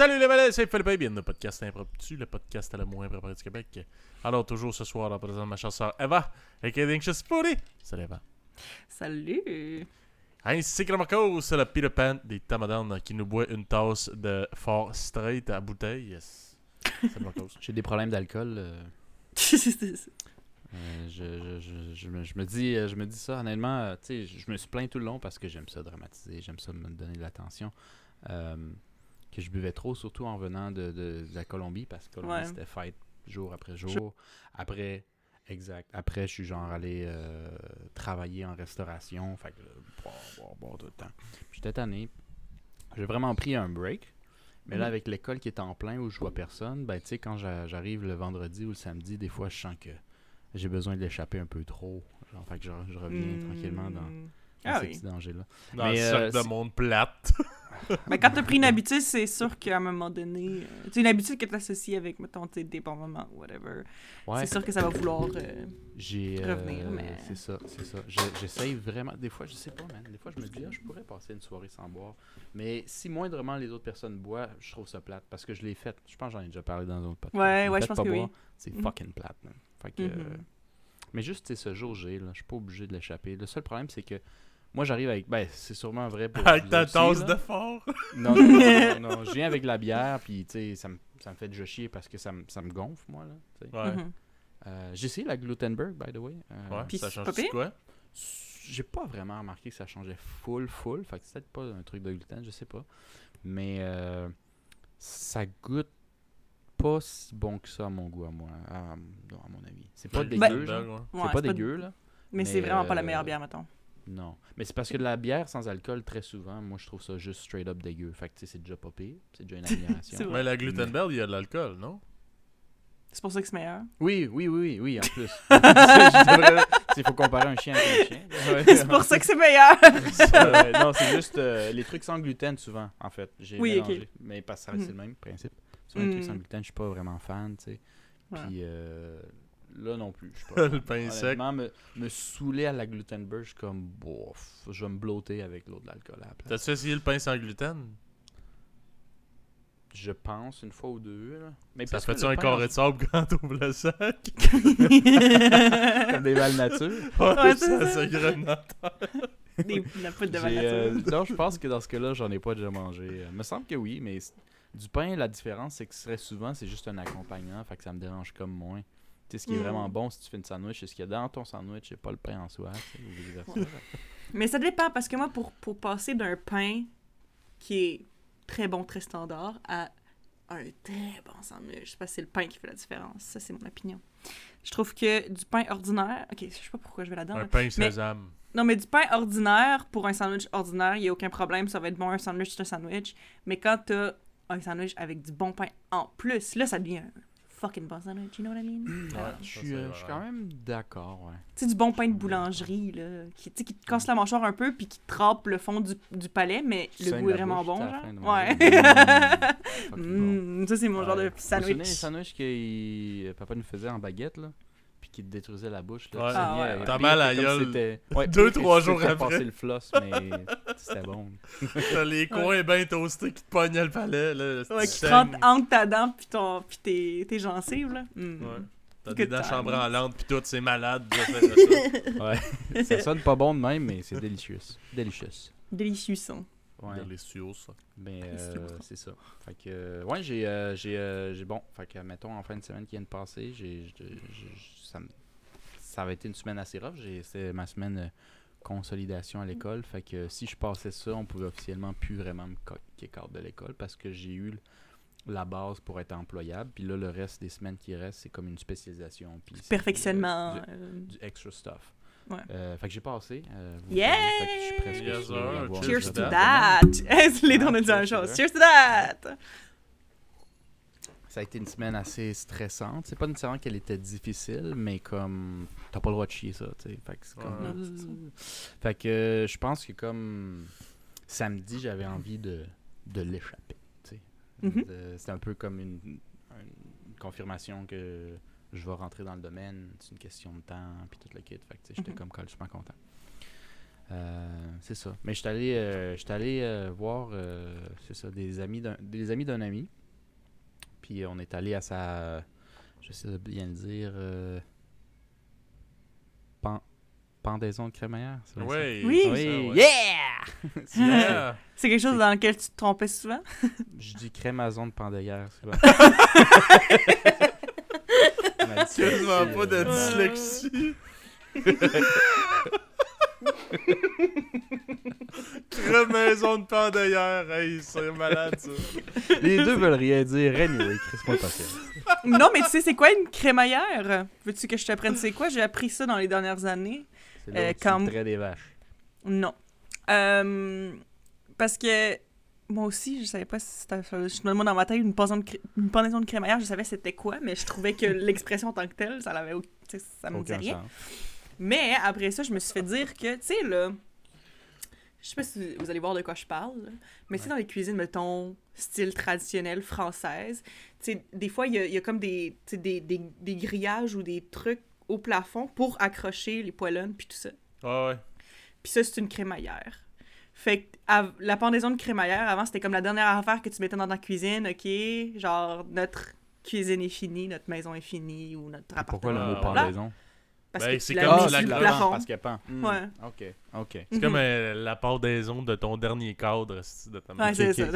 Salut les malais, c'est Philippe bien le podcast impromptu, le podcast à la moins préparé du Québec. Alors, toujours ce soir, en présence de ma chasseur Eva, et Anxious Spooty. Salut Eva. Salut! Ainsi que le Marcos, c'est le Peter Pan des Tamadan qui nous boit une tasse de fort straight à bouteille. Yes. J'ai des problèmes d'alcool. euh, euh, je, je, je, je me, je me dis, euh, je me dis ça honnêtement. euh, tu sais, je me suis plaint tout le long parce que j'aime ça dramatiser, j'aime ça me donner de l'attention. euh, que je buvais trop, surtout en venant de, de, de la Colombie parce que Colombie Ouais. c'était fête jour après jour. Après, exact. Après, je suis genre allé euh, travailler en restauration. Fait que boire, boire, boire tout le temps. J'étais tanné. J'ai vraiment pris un break. Mais là, Mhm. avec l'école qui est en plein où je vois personne, ben tu sais, quand j'a- j'arrive le vendredi ou le samedi, des fois je sens que j'ai besoin de l'échapper un peu trop. Genre, fait que je, je reviens tranquillement dans, dans Hmm. Ah ces oui. petits dangers-là. Dans Mais, le euh, de c'est- monde plate. Mais quand t'as pris une habitude, c'est sûr qu'à un moment donné, euh, tu sais, une habitude que t'associes avec, mettons, tes des bons moments, whatever, Ouais, c'est sûr que ça va vouloir. euh, revenir, euh, mais- C'est ça, c'est ça. Je- J'essaye vraiment. Des fois, je sais pas, man. Des fois, je me dis, ah, je pourrais passer une soirée sans boire. Mais si moindrement les autres personnes boivent, je trouve ça plate parce que je l'ai fait. Je pense que j'en ai déjà parlé dans un autre podcast. Ouais, ouais, je pense pas que oui. C'est Mhm. fucking plate, man. Fait que, euh, Mhm. Mais juste, tu sais, ce jour G, là, je suis pas obligé de l'échapper. Le seul problème, c'est que moi, j'arrive avec. Ben, c'est sûrement vrai pour. Avec ta aussi, tasse là. de fort. Non, non, non, non, non, je viens avec de la bière, puis tu sais, ça me, ça me fait déjà chier parce que ça me, ça me gonfle, moi, là. Ouais. Euh, J'ai essayé la Glutenberg, by the way. Euh, Ouais, Puis ça c'est change quoi? J'ai pas vraiment remarqué que ça changeait full, full. Fait que c'est peut-être pas un truc de gluten, je sais pas. Mais euh, ça goûte pas si bon que ça à mon goût, à moi, à, à mon avis. C'est pas dégueu, ben, genre. ouais. Ouais, C'est pas dégueu, là. Mais, Mais, c'est vraiment pas la euh, meilleure bière, mettons. Non. Mais c'est parce que de la bière sans alcool, très souvent, moi, je trouve ça juste straight up dégueu. Fait que, tu sais, c'est déjà pas pire. C'est déjà une amélioration. C'est. Mais la Glutenberg, il y a de l'alcool, non? C'est pour ça que c'est meilleur. Oui, oui, oui, oui, oui, en plus. Il faut comparer un chien avec un chien. c'est pour ça que c'est meilleur! Euh, non, c'est juste euh, les trucs sans gluten, souvent, en fait. J'ai Oui, mélangé. Mais parce que ça reste Mhm. le même principe. Souvent, les trucs sans Mhm. gluten, je suis pas vraiment fan, tu sais. Ouais. Puis euh, là non plus. je pas Le pain sec. Me, me saouler à la Glutenberg, je suis comme, bof, je vais me blotter avec l'eau de l'alcool à la place. T'as-tu essayé le pain sans gluten? Je pense une fois ou deux. Là. Mais Ça parce se que fait-tu un carré de sable quand t'ouvres le sac? comme des balles nature. Ouais, c'est ça ça. se grenote. Des de euh, non, je pense que dans ce cas-là, j'en ai pas déjà mangé. Euh, me semble que oui, mais du pain, la différence, c'est que très souvent, c'est juste un accompagnement, fait que ça me dérange comme moins. Tu sais, ce qui est Mm. vraiment bon si tu fais une sandwich, c'est ce qu'il y a dans ton sandwich et pas le pain en soi. tu. Mais ça dépend, parce que moi, pour, pour passer d'un pain qui est très bon, très standard, à un très bon sandwich, parce que c'est le pain qui fait la différence. Ça, c'est mon opinion. Je trouve que du pain ordinaire... Ok, je sais pas pourquoi je vais là-dedans. Un là. pain sésame. Non, mais du pain ordinaire, pour un sandwich ordinaire, il n'y a aucun problème. Ça va être bon, un sandwich, c'est un sandwich. Mais quand t'as un sandwich avec du bon pain en plus, là, ça devient un fucking bon sandwich, you know what I mean? Ouais, Je ça, suis euh, je suis quand même d'accord, ouais. Tu sais, du bon pain de boulangerie, là, qui, tu sais, qui te casse la mâchoire un peu, puis qui trempe le fond du, du palais, mais Tu le goût est vraiment bouche, bon, genre. Ouais. Mm, bon. Mm, ça, c'est mon genre de Vous vous souvenez sandwich. sandwichs que il- papa nous faisait en baguette, là? Puis qui te détruisait la bouche, là. Ouais. Ah, ouais, ouais. T'as mal à gueule deux, trois si jours après. passé le floss, mais c'était bon. T'as les coins bien toastés qui te pognent le palais. Là, Ouais, tu qui saignes. rentre entre ta dent puis, ton, puis tes, tes gencives, là. Mm. Ouais. T'as des dents chambranlantes pis tout, c'est malade. ça. Ouais. ça sonne pas bon de même, mais c'est délicieux. Délicieux. Délicieux son. Ouais. Délicieux, ça. Ben, euh, c'est ça. Fait que, euh, ouais, j'ai, euh, j'ai, euh, j'ai, bon, fait que, mettons, en fin de semaine qui vient de passer, j'ai, j'ai- j'ai- ça, ça avait été une semaine assez rough. J'ai, c'est ma semaine consolidation à l'école. Fait que si je passais ça, on pouvait officiellement plus vraiment me kick out de l'école parce que j'ai eu la base pour être employable. Puis là, le reste des semaines qui restent, c'est comme une spécialisation. Puis c'est du, Perfectionnement. du- du extra stuff. Ouais. Euh, fait que j'ai passé. euh, Yeah! savez, fait que je suis presque Yes, sûr Cheers to job that! Les deux, on a dit la même cheers to chose. that. Cheers to that! Ça a été une semaine assez stressante. C'est pas nécessairement qu'elle était difficile, mais comme t'as pas le droit de chier ça, tu sais. Fait que c'est comme. Ouais. Ça. Fait que euh, je pense que comme samedi, j'avais envie de, de l'échapper. tu sais. Mhm. De- C'est un peu comme une, une confirmation que je vais rentrer dans le domaine. C'est une question de temps, puis tout le kit. Fait que tu sais, j'étais Mhm. comme complètement content. Euh, c'est ça. Mais je suis allé, euh, j'étais allé euh, voir, euh, c'est ça, des amis d'un, des amis d'un ami. Puis on est allé à sa, je sais bien le dire, euh, pan- pendaison de crémaillère. c'est bien ça? Oui. Oui, ça, ouais. yeah! C'est quelque chose dans lequel tu te trompais souvent? Je dis crémaison de pendaillère, c'est dyslexie, pas de dyslexie. Cremaison de pendaillère, hey, c'est malade ça. Les deux veulent rien dire. Anyway, Chris-moi patience. non, mais tu sais, c'est quoi une crémaillère? Veux-tu que je t'apprenne c'est quoi? J'ai appris ça dans les dernières années. C'est Euh, traites des vaches. Non. Euh, parce que moi aussi, je savais pas si c'était. Je me demande dans ma tête une pendaison de, cré- une pendaison de crémaillère, je savais c'était quoi, mais je trouvais que l'expression en tant que telle, ça l'avait. Ça me disait Aucun rien. sens. Mais après ça, je me suis fait dire que, tu sais, là. Je sais pas si vous allez voir de quoi je parle, là, mais tu sais, Ouais. dans les cuisines, mettons, style traditionnel française, tu sais, des fois, il y a, il y a comme des, des, des, des grillages ou des trucs au plafond pour accrocher les poêlons puis tout ça. Ah ouais. Puis ça, c'est une crémaillère. Fait que la pendaison de crémaillère, avant, c'était comme la dernière affaire que tu mettais dans ta cuisine, OK? Genre, notre cuisine est finie, notre maison est finie, ou notre appartement. Pourquoi le mot pendaison Parce Ben, que c'est comme la la plafond. Parce qu'elle pend. Hmm, Ouais. Ok, ok. C'est comme euh, la pendaison de ton dernier cadre de ta Ouais, maison. c'est ça.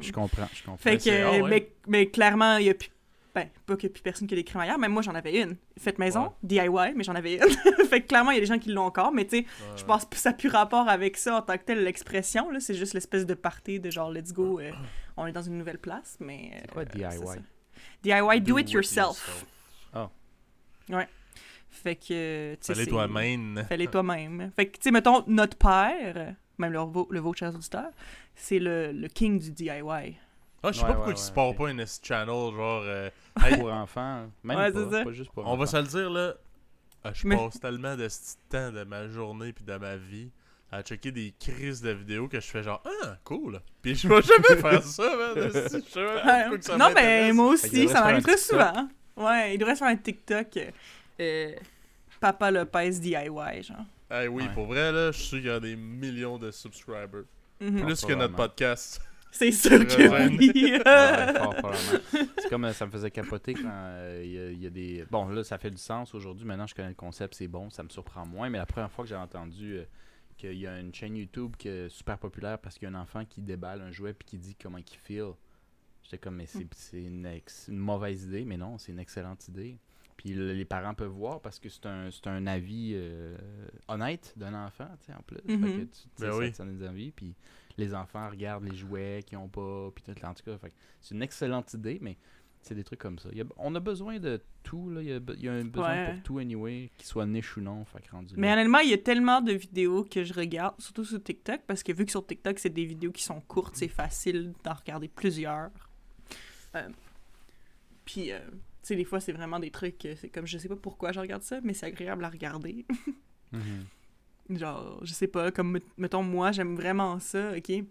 Je comprends, je comprends. Fait Mais que, ah ouais. mais, mais clairement, il y a plus. Ben, pas a plus personne qui a des crémaillères, mais moi, j'en avais une. Faite maison, DIY, mais j'en avais une. fait que clairement, il y a des gens qui l'ont encore, mais tu sais, je pense que ça n'a plus rapport avec ça en tant que tel, l'expression, là. C'est juste l'espèce de party de genre, let's go, euh, on est dans une nouvelle place, mais. C'est quoi euh, DIY? ça. DIY, do, it yourself. Fait que, tu sais. Fallait c'est- toi-même. Fallait toi-même. Fait que, tu sais, mettons, notre père, même le, le vôtre, chers auditeurs, c'est le, le king du DIY. Ah, je sais Ouais, pas pourquoi ouais, tu ouais, pars ok. pas une channel, genre. euh, hey, Pour enfants, même Ouais, pas, c'est ça. pas juste pour on va se le dire là. euh, Je Mais- passe tellement de temps de ma journée puis de ma vie à checker des crises de vidéos que je fais genre ah cool puis je vais jamais faire ça man esti, je sais même pas pourquoi que ça non, mais m'intéresse. moi aussi, ça se m'arrive très souvent. Ouais, il devrait se faire un TikTok. euh, euh, Papa Lopez DIY, genre. Hey, oui Ouais. pour vrai là je suis sûr qu'il y a des millions de subscribers Mhm. plus que notre podcast C'est sûr que oui. Ah ouais, fort. C'est comme euh, ça me faisait capoter quand euh, il y a- il y, a des. Bon, là, ça fait du sens aujourd'hui. Maintenant, je connais le concept, c'est bon, ça me surprend moins. Mais la première fois que j'ai entendu euh, qu'il y a une chaîne YouTube qui est super populaire parce qu'il y a un enfant qui déballe un jouet puis qui dit comment il feel, j'étais comme, mais c'est c'est une, ex- une mauvaise idée. Mais non, c'est une excellente idée. Puis le- les parents peuvent voir parce que c'est un, c'est un avis euh, honnête d'un enfant, tu sais, en plus. Fait Mhm. que tu- Ben ça, oui. ça. Puis les enfants regardent les jouets qu'ils ont pas, puis tout, en tout cas. c'est une excellente idée, mais c'est des trucs comme ça. Il y a- on a besoin de tout, là. Il y a, be- il y a un besoin Ouais. pour tout, anyway, qu'il soit niche ou non. Fait que rendu Mais là. honnêtement, il y a tellement de vidéos que je regarde, surtout sur TikTok, parce que vu que sur TikTok, c'est des vidéos qui sont courtes, c'est facile d'en regarder plusieurs. Euh, Puis, euh, tu sais, des fois, c'est vraiment des trucs, euh, c'est comme, je sais pas pourquoi je regarde ça, mais c'est agréable à regarder. Mhm. Genre, je sais pas, comme, met- mettons, moi, j'aime vraiment ça, ok?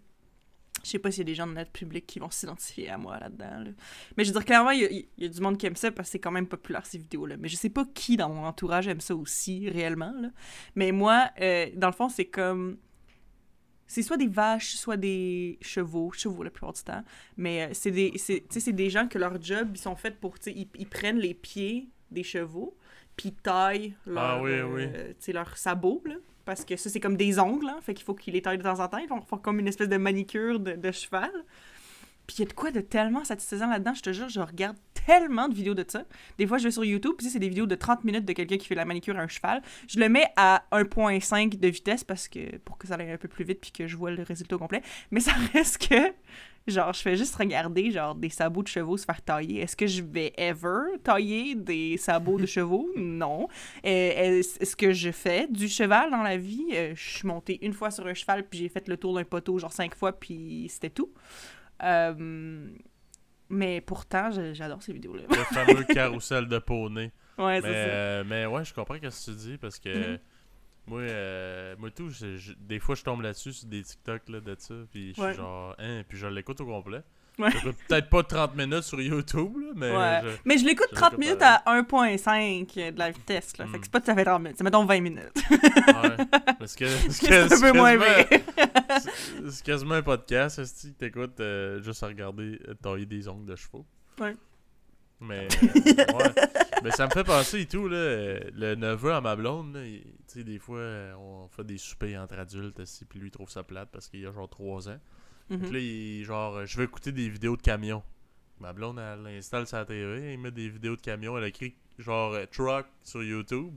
Je sais pas s'il y a des gens de notre public qui vont s'identifier à moi là-dedans, là. Mais je veux dire, clairement, il y, y a du monde qui aime ça parce que c'est quand même populaire, ces vidéos-là. Mais je sais pas qui dans mon entourage aime ça aussi, réellement, là. Mais moi, euh, dans le fond, c'est comme... C'est soit des vaches, soit des chevaux, chevaux la plupart du temps. Mais euh, c'est des, c'est, des gens que leur job, ils sont faits pour, ils, ils prennent les pieds des chevaux, puis ils taillent leur, Ah oui, oui. leurs sabots, là. Parce que ça, c'est comme des ongles, hein, fait qu'il faut qu'ils les taillent de temps en temps. Ils vont faire comme une espèce de manicure de, cheval. Puis il y a de quoi de tellement satisfaisant là-dedans, je te jure, je regarde tellement de vidéos de ça. Des fois, je vais sur YouTube, puis c'est des vidéos de 30 minutes de quelqu'un qui fait la manicure à un cheval. Je le mets à 1.5 de vitesse parce que pour que ça aille un peu plus vite puis que je vois le résultat complet. Mais ça reste que genre je fais juste regarder genre des sabots de chevaux se faire tailler. Est-ce que je vais ever tailler des sabots de chevaux? Non. Euh, Est-ce que je fais du cheval dans la vie? Euh, Je suis montée une fois sur un cheval puis j'ai fait le tour d'un poteau genre cinq fois puis c'était tout. Euh, mais pourtant, j'adore ces vidéos-là. le fameux carrousel de poney ouais, mais, c'est ça. euh, mais ouais je comprends ce que tu dis parce que Mhm. Moi euh, moi tout je- je- des fois je tombe là-dessus sur des TikTok là, de ça puis je Ouais. suis genre hein puis je l'écoute au complet Ouais. Peut-être pas 30 minutes sur YouTube, là, mais. Ouais. je- Mais je l'écoute je 30 l'écoute minutes à 1.5 de la vitesse, là. Fait Mm. que c'est pas tout à fait 30 minutes. C'est mettons 20 minutes. Ouais. Parce que c'est un peu moins C'est quasiment un podcast, si t'écoutes euh, juste à regarder euh, tailler des ongles de chevaux. Ouais. Mais, euh, ouais. Mais ça me fait penser et tout, là, euh, le neveu à ma blonde, tu sais, des fois, euh, on fait des soupers entre adultes, aussi, puis lui, il trouve ça plate parce qu'il a genre 3 ans. Mhm. là, il genre, euh, je veux écouter des vidéos de camions. Ma blonde, elle installe sa TV, elle met des vidéos de camions, elle écrit genre truck sur YouTube.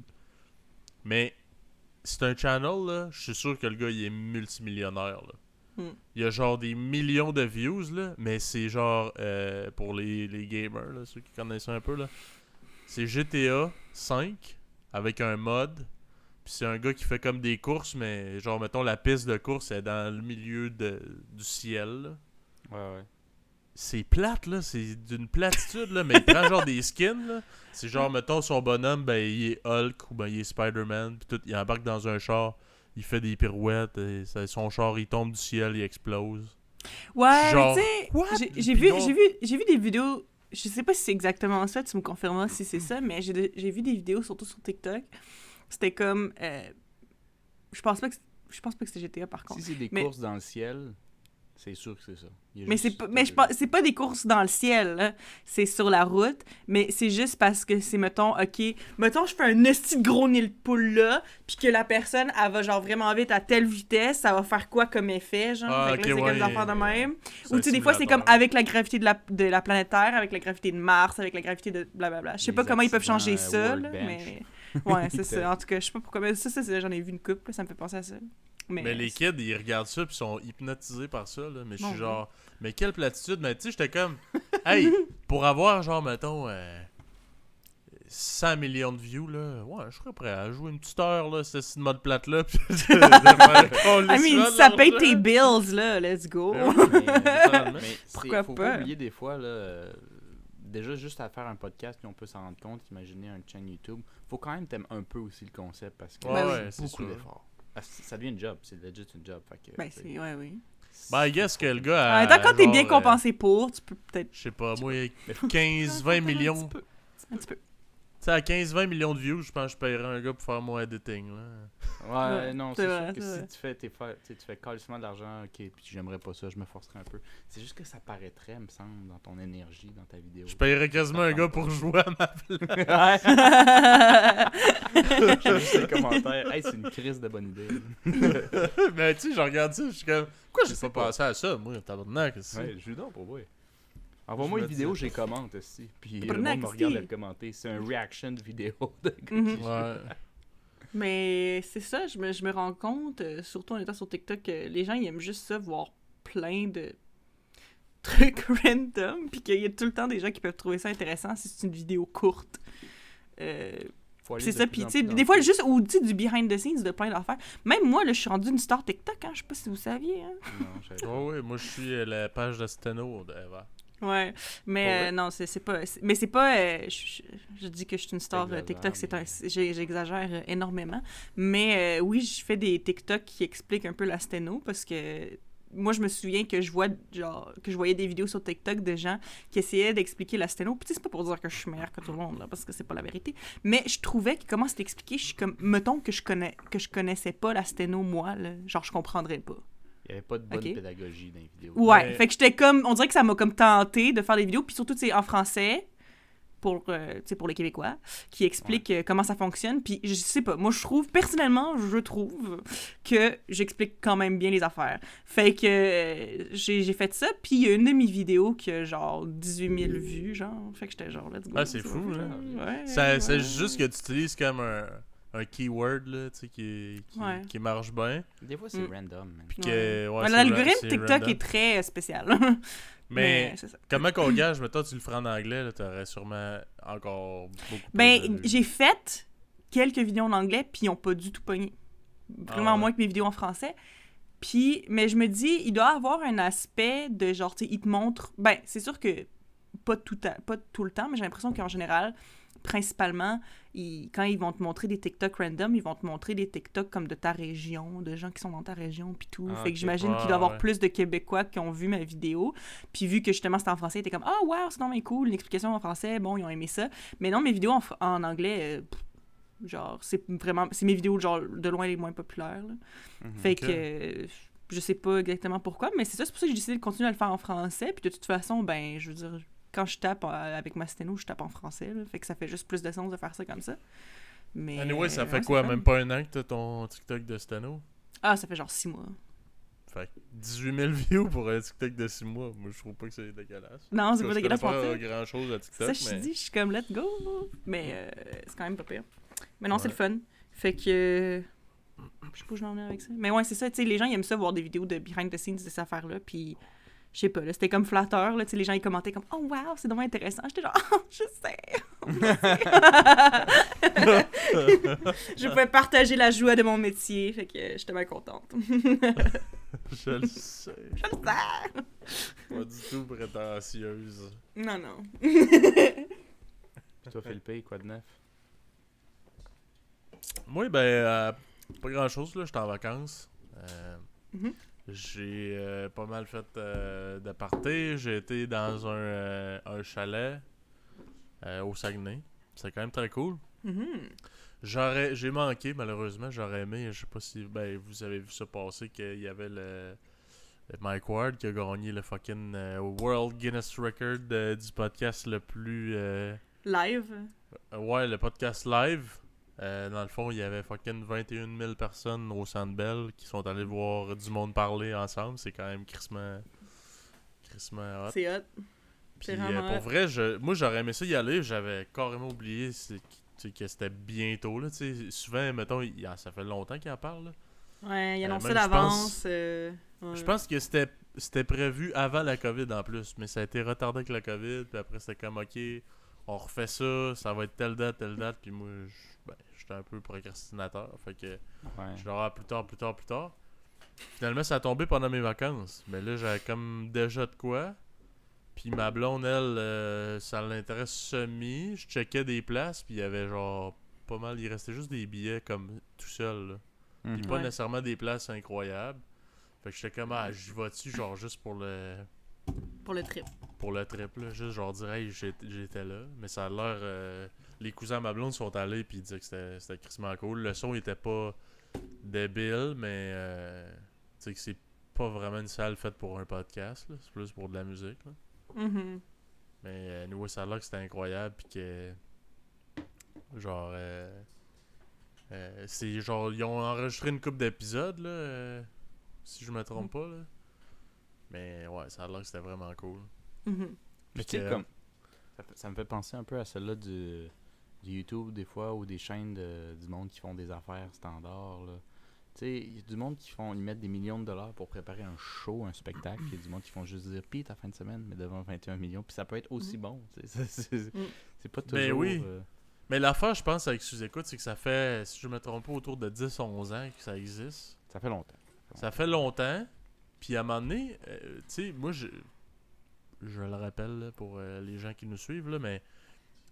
Mais c'est un channel, là, je suis sûr que le gars, il est multimillionnaire, là. Hmm. Il y a genre des millions de views, là, mais c'est genre, euh, pour les, les gamers, là, ceux qui connaissent un peu, là, c'est GTA 5 avec un mod. Puis c'est un gars qui fait comme des courses, mais genre, mettons, la piste de course est dans le milieu de, du ciel, là Ouais, ouais. c'est plate là, c'est d'une platitude là, mais il prend genre des skins là. C'est genre mettons son bonhomme ben il est Hulk ou ben il est Spider-Man puis tout, il embarque dans un char, il fait des pirouettes et ça- son char il tombe du ciel, il explose. Ouais, Genre, mais tu sais, vu, j'ai vu, j'ai vu des vidéos. Je sais pas si c'est exactement ça, tu me confirmeras si c'est ça, mais j'ai j'ai vu des vidéos surtout sur TikTok. C'était comme, euh, je pense pas que, je pense pas que c'était GTA par contre. Si c'est des Mais- courses dans le ciel, c'est sûr que c'est ça. Mais c'est pas, mais je pense, c'est pas des courses dans le ciel, là. c'est sur la route, mais c'est juste parce que c'est mettons, ok, mettons je fais un esti de gros nid de poule là, puis que la personne elle va genre vraiment vite à telle vitesse, ça va faire quoi comme effet, genre, Ah, Fait que là, ok, c'est ouais. comme des affaires de même. Ou tu sais, des fois, c'est comme avec la gravité de la, de la planète Terre, avec la gravité de Mars, avec la gravité de blablabla. Je sais pas comment ils peuvent changer ça, là, mais. Ouais, c'est ça. En tout cas, je sais pas pourquoi, mais ça, ça c'est- j'en ai vu une coupe, ça me fait penser à ça. Mais, Mais les kids, ils regardent ça puis sont hypnotisés par ça là, mais je Bon, suis genre mais quelle platitude, mais tu sais j'étais comme hey, pour avoir genre mettons euh, 100 millions de views là, ouais, je serais prêt à jouer une petite heure là, ce mode plate là puis de- de faire I mean, ça paye tes bills, là, let's go. Ben oui, mais. Mais Pourquoi faut pas? pas? oublier des fois, là, euh, déjà juste à faire un podcast, puis on peut s'en rendre compte, imaginer une chaîne YouTube, faut quand même t'aimer un peu aussi le concept parce que Ouais, Ben ouais, c'est beaucoup d'efforts. Ah, Ça devient une job, c'est legit une job. Fait que, Ben, c'est-. Ouais, oui. Ben, I guess que le gars. En a, même temps, quand t'es bien euh, compensé pour, tu peux peut-être. Je sais pas, moi, 15-20 millions. Un petit peu. Sais, à 15-20 millions de views, je pense que je paierais un gars pour faire mon editing. Là. Ouais, Ouais, non, c'est sûr que si tu fais, tes fa- tu fais calissement de l'argent, ok, puis j'aimerais pas ça, je me forcerais un peu. C'est juste que ça paraîtrait, me semble, dans ton énergie, dans ta vidéo. Je paierais quasiment un gars pour jouer à ma Ouais. J'ai juste les commentaires. Hey, c'est une crise de bonne idée. Mais tu sais, je regarde ça, je suis comme. Pourquoi j'ai Je pas pensé à ça, moi, tabarnak, Ouais, je pour vrai. Envoie-moi une vidéo, j'ai commente aussi. Puis le monde me regarde si. le commenter. C'est un reaction de vidéo. de- Mhm. Ouais. Mais c'est ça, je me, je me rends compte, euh, surtout en étant sur TikTok, que les gens ils aiment juste ça, voir plein de trucs random, puis qu'il y a tout le temps des gens qui peuvent trouver ça intéressant si c'est une vidéo courte. Euh, Faut aller c'est de ça, puis tu sais, des fois, juste, tu sais, du behind the scenes de plein d'affaires. Même moi, là, je suis rendue une star TikTok, hein, je sais pas si vous saviez, hein. Non, je pas. Ouais, moi, je suis euh, la page de Steno d'Eva. Ouais, mais euh, non, c'est c'est pas. Mais c'est pas. euh, je, dis que je suis une star euh, TikTok, c'est un. J'exagère énormément. Mais euh, oui, je fais des TikTok qui expliquent un peu la sténo parce que moi, je me souviens que je vois genre que je voyais des vidéos sur TikTok de gens qui essayaient d'expliquer la sténo. Puis c'est pas pour dire que je suis meilleure que tout le monde là, parce que c'est pas la vérité. Mais je trouvais que comment c'était expliqué, je suis comme mettons que je connais que je connaissais pas la sténo moi, là, genre je comprendrais pas. Il n'y avait pas de bonne pédagogie dans les vidéos. Ouais, Mais- fait que j'étais comme, on dirait que ça m'a comme tenté de faire des vidéos, puis surtout, c'est en français, pour, euh, pour les Québécois, qui expliquent euh, comment ça fonctionne, puis je sais pas, moi je trouve, personnellement, je trouve que j'explique quand même bien les affaires. Fait que euh, j'ai j'ai fait ça, puis il y a une de mes vidéos qui a genre 18 000 vues, genre, fait que j'étais genre, let's go. Ah, c'est fou, là. Ouais, Ça- C'est ouais. juste que tu utilises comme un, un keyword, là, tu sais, qui, qui, Ouais. qui marche bien. Des fois, c'est Mm. random. Ouais. que. ouais, L'algorithme TikTok random. est très euh, spécial. Mais ça. comment qu'on gage, mettons, tu le ferais en anglais, là, t'aurais sûrement encore beaucoup Ben, j'ai fait quelques vidéos en anglais, puis ils ont pas du tout pogné. Vraiment Ah moins que mes vidéos en français. Puis, mais je me dis, il doit avoir un aspect de genre, tu sais, il te montre. Ben, c'est sûr que pas tout, à- pas tout le temps, mais j'ai l'impression qu'en général, principalement, ils- quand ils vont te montrer des TikTok random, ils vont te montrer des TikTok comme de ta région, de gens qui sont dans ta région, puis tout. Ah, fait que j'imagine qu'il doit y avoir ouais. plus de Québécois qui ont vu ma vidéo. Puis vu que justement c'était en français, ils étaient comme « Oh, wow, c'est vraiment cool, une explication en français. » Bon, ils ont aimé ça. Mais non, mes vidéos en, anglais, euh, pff, genre, c'est vraiment... C'est mes vidéos, genre, de loin les moins populaires, là. Mhm. Fait que euh, je sais pas exactement pourquoi, mais c'est ça, c'est pour ça que j'ai décidé de continuer à le faire en français. Puis de toute façon, ben, je veux dire, quand je tape euh, avec ma sténo, je tape en français. là. fait que ça fait juste plus de sens de faire ça comme ça. Mais. Anyway, ça fait ouais, quoi, même pas un an que t'as ton TikTok de Stano? Ah, ça fait genre six mois. Fait que 18 000 views pour un TikTok de 6 mois. Moi, je trouve pas que c'est dégueulasse. Non, c'est pas dégueulasse pour pas grand chose à TikTok, Ça, je mais... dis, je suis comme let's go. Mais euh, c'est quand même pas pire. Mais non, c'est le fun. Fait que. Je sais pas où je vais en venir avec ça. Mais ouais, c'est ça. Tu sais, les gens, ils aiment ça voir des vidéos de behind the scenes de ces affaires-là. Puis, je sais pas, là, c'était comme flatteur. Là, tu sais, les gens, ils commentaient comme Oh, wow, c'est vraiment intéressant. J'étais genre Oh, je sais. je pouvais partager la joie de mon métier. Fait que j'étais bien contente. Je le sais. je le sais. Pas du tout prétentieuse. Non, non. Toi, Philippe, quoi de neuf? Moi, ben, euh, pas grand chose, là. J'étais en vacances. Euh, Mhm. J'ai euh, pas mal fait euh, de parties. J'ai été dans un, euh, un chalet au Saguenay. C'est quand même très cool. Mhm. J'aurais, j'ai manqué malheureusement. J'aurais aimé, je sais pas si ben, vous avez vu ça passer, qu'il y avait le, le Mike Ward qui a gagné le fucking World Guinness Record du podcast le plus. Live. ouais, le podcast live. Euh, dans le fond, il y avait fucking 21 000 personnes au Centre Bell qui sont allées voir du monde parler ensemble. C'est quand même crissement, crissement hot. C'est hot. Puis c'est euh, pour hot. vrai, je, moi j'aurais aimé ça y aller. J'avais carrément oublié que c'était bientôt. Là, souvent, mettons, il- ça fait longtemps qu'il en parle. là. Ouais, il Euh, annonçait je d'avance. ouais. Je pense que c'était c'était prévu avant la COVID en plus, mais ça a été retardé avec la COVID. Puis après, c'était comme ok, on refait ça, ça va être telle date, telle date. Puis moi, je- j'étais un peu procrastinateur. Fait que Ouais. je l'aurai plus tard, plus tard, plus tard. Finalement, ça a tombé pendant mes vacances. Mais là, j'avais comme déjà de quoi. Puis ma blonde, elle, euh, ça l'intéresse semi. Je checkais des places, puis il y avait genre pas mal. Il restait juste des billets comme tout seul. là. Puis Mhm. pas Ouais. nécessairement des places incroyables. Fait que j'étais comme, ah, j'y vas-tu, genre juste pour le Pour le trip. pour le trip, là. Juste genre dire, hey, j'étais là. Mais ça a l'air. euh, les cousins à ma blonde sont allés, puis ils disaient que c'était c'était crissement cool. Le son était pas débile, mais. euh, tu sais que c'est pas vraiment une salle faite pour un podcast, là. C'est plus pour de la musique, là. Mhm. Mais euh, anyway, ça a l'air que c'était incroyable, puis que. Genre. euh, euh, c'est genre. Ils ont enregistré une coupe d'épisodes, là. euh, si je me trompe pas, là. Mais ouais, ça a l'air que c'était vraiment cool. Mhm. Mais tu sais, comme. Ça, ça me fait penser un peu à celle-là du, du YouTube, des fois, ou des chaînes de, du monde qui font des affaires standards. là. Tu sais, il y a du monde qui font. Ils mettent des millions de dollars pour préparer un show, un spectacle. Il y a du monde qui font juste dire Pis ta fin de semaine, mais devant 21 millions. Puis ça peut être aussi bon. tu sais, C'est c'est- Mm. c'est pas toujours. Ben oui. euh, Mais l'affaire, je pense, avec sous-écoute, c'est que ça fait, si je me trompe pas, autour de 10-11 ans que ça existe. ça fait longtemps. Ça fait longtemps. Puis à un moment donné, euh, tu sais, moi, je, je le rappelle là, pour euh, les gens qui nous suivent, là, mais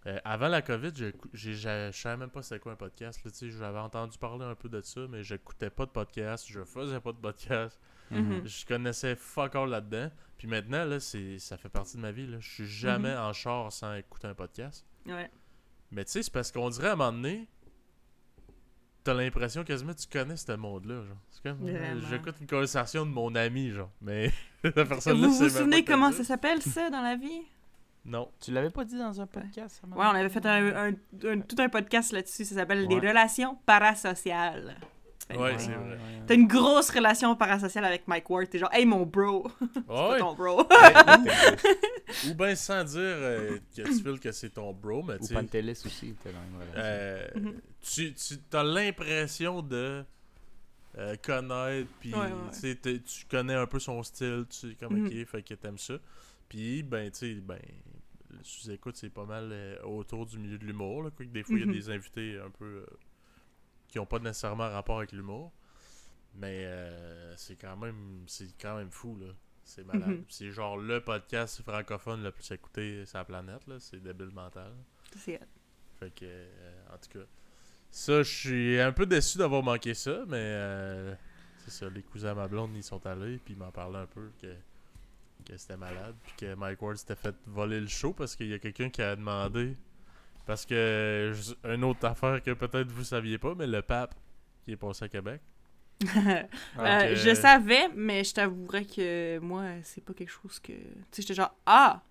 euh, avant la COVID, je je savais même pas c'était quoi un podcast. J'avais entendu parler un peu de ça, mais j'écoutais pas de podcast, je faisais pas de podcast. Mhm. Je connaissais fuck all là-dedans. Puis maintenant, là, c'est, ça fait partie de ma vie. Là. Je suis jamais en char sans écouter un podcast. Ouais. Mais tu sais, c'est parce qu'on dirait à un moment donné, t'as l'impression quasiment que tu connais ce monde-là. Genre. C'est comme, euh, j'écoute une conversation de mon ami, genre. Mais la personne là, Vous c'est vous souvenez comment ça s'appelle, ça, dans la vie? Non. Tu l'avais pas dit dans un podcast Ouais, on avait fait un, un- un- tout un podcast là-dessus. Ça s'appelle Ouais. Les relations parasociales. Ouais, Ouais. c'est vrai. T'as une grosse relation parasociale avec Mike Ward. T'es genre, hey mon bro. C'est Ouais. ton bro. Ou bien sans dire euh, que tu feels que c'est ton bro, mais tu Ou sais. Pantelis aussi était dans une relation. euh, tu, tu as l'impression de euh, connaître, puis Ouais, ouais. tu connais un peu son style, tu comme Mhm. ok, fait que t'aimes ça. Puis, ben, tu sais, ben, le sous-écoute, c'est pas mal euh, autour du milieu de l'humour, là, des fois, il Mhm. y a des invités un peu euh, qui ont pas nécessairement rapport avec l'humour. Mais euh, c'est quand même c'est quand même fou, là. C'est malade. Mhm. C'est genre le podcast francophone le plus écouté sur la planète, là. C'est débile mental. C'est Fait que, euh, en tout cas, ça, je suis un peu déçu d'avoir manqué ça, mais euh, c'est ça, les cousins à ma blonde, ils sont allés, puis ils m'en parlaient un peu que, que c'était malade, puis que Mike Ward s'était fait voler le show parce qu'il y a quelqu'un qui a demandé. Parce que, une autre affaire que peut-être vous saviez pas, mais le pape qui est passé à Québec. Euh, Donc, Je euh, savais, mais je t'avouerais que moi, c'est pas quelque chose que. Tu sais, j'étais genre, ah!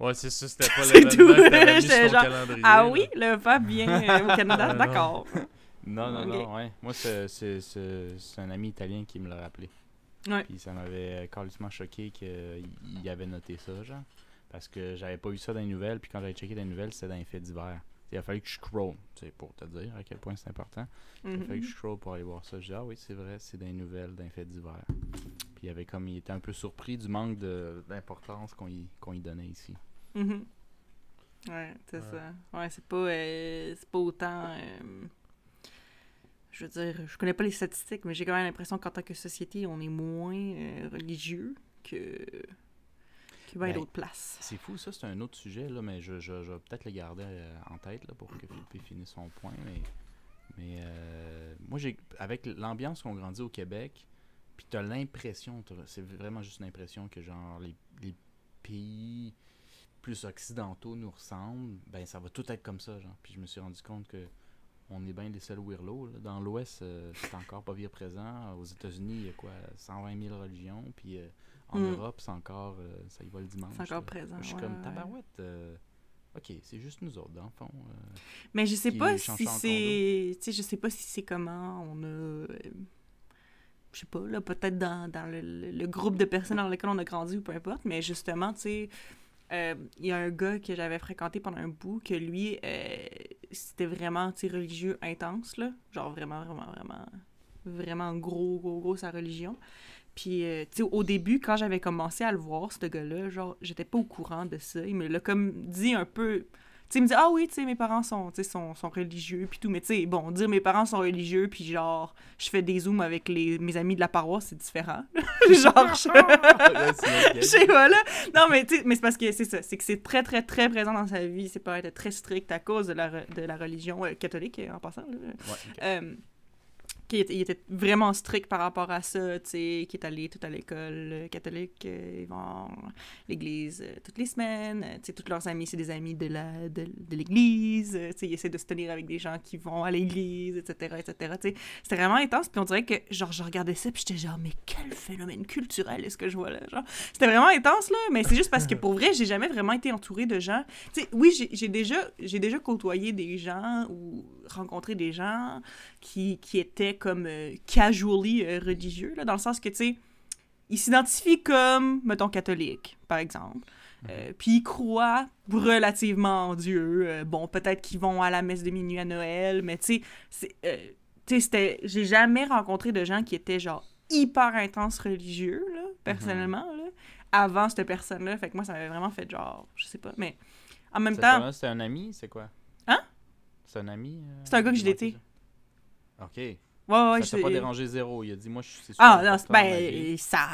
Ouais, c'est ça, c'était pas l'événement tout. que t'avais mis J'étais sur ton genre, calendrier. Ah là. oui, le pape vient euh, au Canada, Ah, non. d'accord. Non, non, non, ouais. Moi, c'est- c'est c'est- c'est un ami italien qui me l'a rappelé. Ouais. Puis ça m'avait carrément choqué qu'il avait noté ça, genre. Parce que j'avais pas eu ça dans les nouvelles, puis quand j'avais checké dans les nouvelles, c'était dans les faits divers. Il a fallu que je scroll, tu sais, pour te dire à quel point c'est important. Il a fallu que Mhm. je scroll pour aller voir ça. Je dis, ah oui, c'est vrai, c'est dans les nouvelles, dans les faits divers. Puis il avait comme, il était un peu surpris du manque de- d'importance qu'on y, qu'on y donnait ici. Mhm. Ouais, c'est Ouais. ça. Ouais, c'est pas, euh, c'est pas autant. euh, je veux dire, je connais pas les statistiques, mais j'ai quand même l'impression qu'en tant que société, on est moins euh, religieux que, que Ben, d'autres places. C'est fou, ça, c'est un autre sujet, là, mais je, je, je vais peut-être le garder euh, en tête là, pour que Philippe ait fini son point. Mais, mais euh, moi, j'ai avec l'ambiance qu'on grandit au Québec, puis t'as l'impression, c'est vraiment juste une impression que genre les, les pays plus occidentaux nous ressemblent, ben ça va tout être comme ça, genre. Puis je me suis rendu compte que on est bien les seuls weirdos. là. Dans l'Ouest, euh, c'est encore pas bien présent. Aux États-unis, il y a quoi, 120 000 religions, puis euh, en Mm. Europe, c'est encore, euh, ça y va le dimanche. C'est encore là. présent. Je suis ouais, comme tabarouette. ok, c'est juste nous autres, dans le fond. Mais je sais pas si c'est. Tu sais, je sais pas si c'est comment on a. Je sais pas, là, peut-être dans, dans le, le- le groupe de personnes dans lequel on a grandi ou peu importe, mais justement, tu sais, il y a un gars que j'avais fréquenté pendant un bout que lui, c'était vraiment, religieux intense, là. Genre vraiment, vraiment, vraiment, vraiment gros, gros, gros sa religion. Puis, euh, au début, quand j'avais commencé à le voir, ce gars-là, genre, j'étais pas au courant de ça. Il me l'a comme dit un peu. Sais, il me dit, ah oui, tu sais, mes parents sont, sont, sont religieux, puis tout. Mais tu sais, bon, dire mes parents sont religieux, puis genre, je fais des zooms avec les, mes amis de la paroisse, c'est différent. genre, je... Sais pas, là. Non, mais tu sais, mais c'est parce que c'est ça. C'est que c'est très, très, très présent dans sa vie. C'est pas être très strict à cause de la, de la religion euh, catholique, en passant. là. Ouais. Euh, qui était, il était vraiment strict par rapport à ça, tu sais, qui est allé tout à l'école euh, catholique, euh, ils vont à l'église euh, toutes les semaines, tu sais, tous leurs amis, c'est des amis de la de, de l'église, tu sais, ils essaient de se tenir avec des gens qui vont à l'église, etc., etc., tu sais. C'était vraiment intense, puis on dirait que, genre, je regardais ça, puis j'étais genre, mais quel phénomène culturel est-ce que je vois là, genre. C'était vraiment intense, là, mais c'est juste parce que, pour vrai, j'ai jamais vraiment été entourée de gens, tu sais, oui, j'ai- déjà, déjà côtoyé des gens ou rencontré des gens qui, qui étaient comme euh, casually euh, religieux, là, dans le sens que, tu sais, ils s'identifient comme, mettons, catholiques, par exemple. Euh, Puis ils croient relativement en Dieu. Euh, bon, peut-être qu'ils vont à la messe de minuit à Noël, mais tu sais, euh, tu sais, c'était... J'ai jamais rencontré de gens qui étaient, genre, hyper intenses religieux, là, personnellement, là, avant cette personne-là. Fait que moi, ça m'avait vraiment fait, genre, je sais pas, mais en même temps... C'est un ami, c'est quoi? C'est un ami euh, C'est un gars que j'ai ouais, daté. Ok. Ouais, ouais, ça t'a pas dérangé zéro. Il a dit, moi, je suis. Ah, non, ben, ça,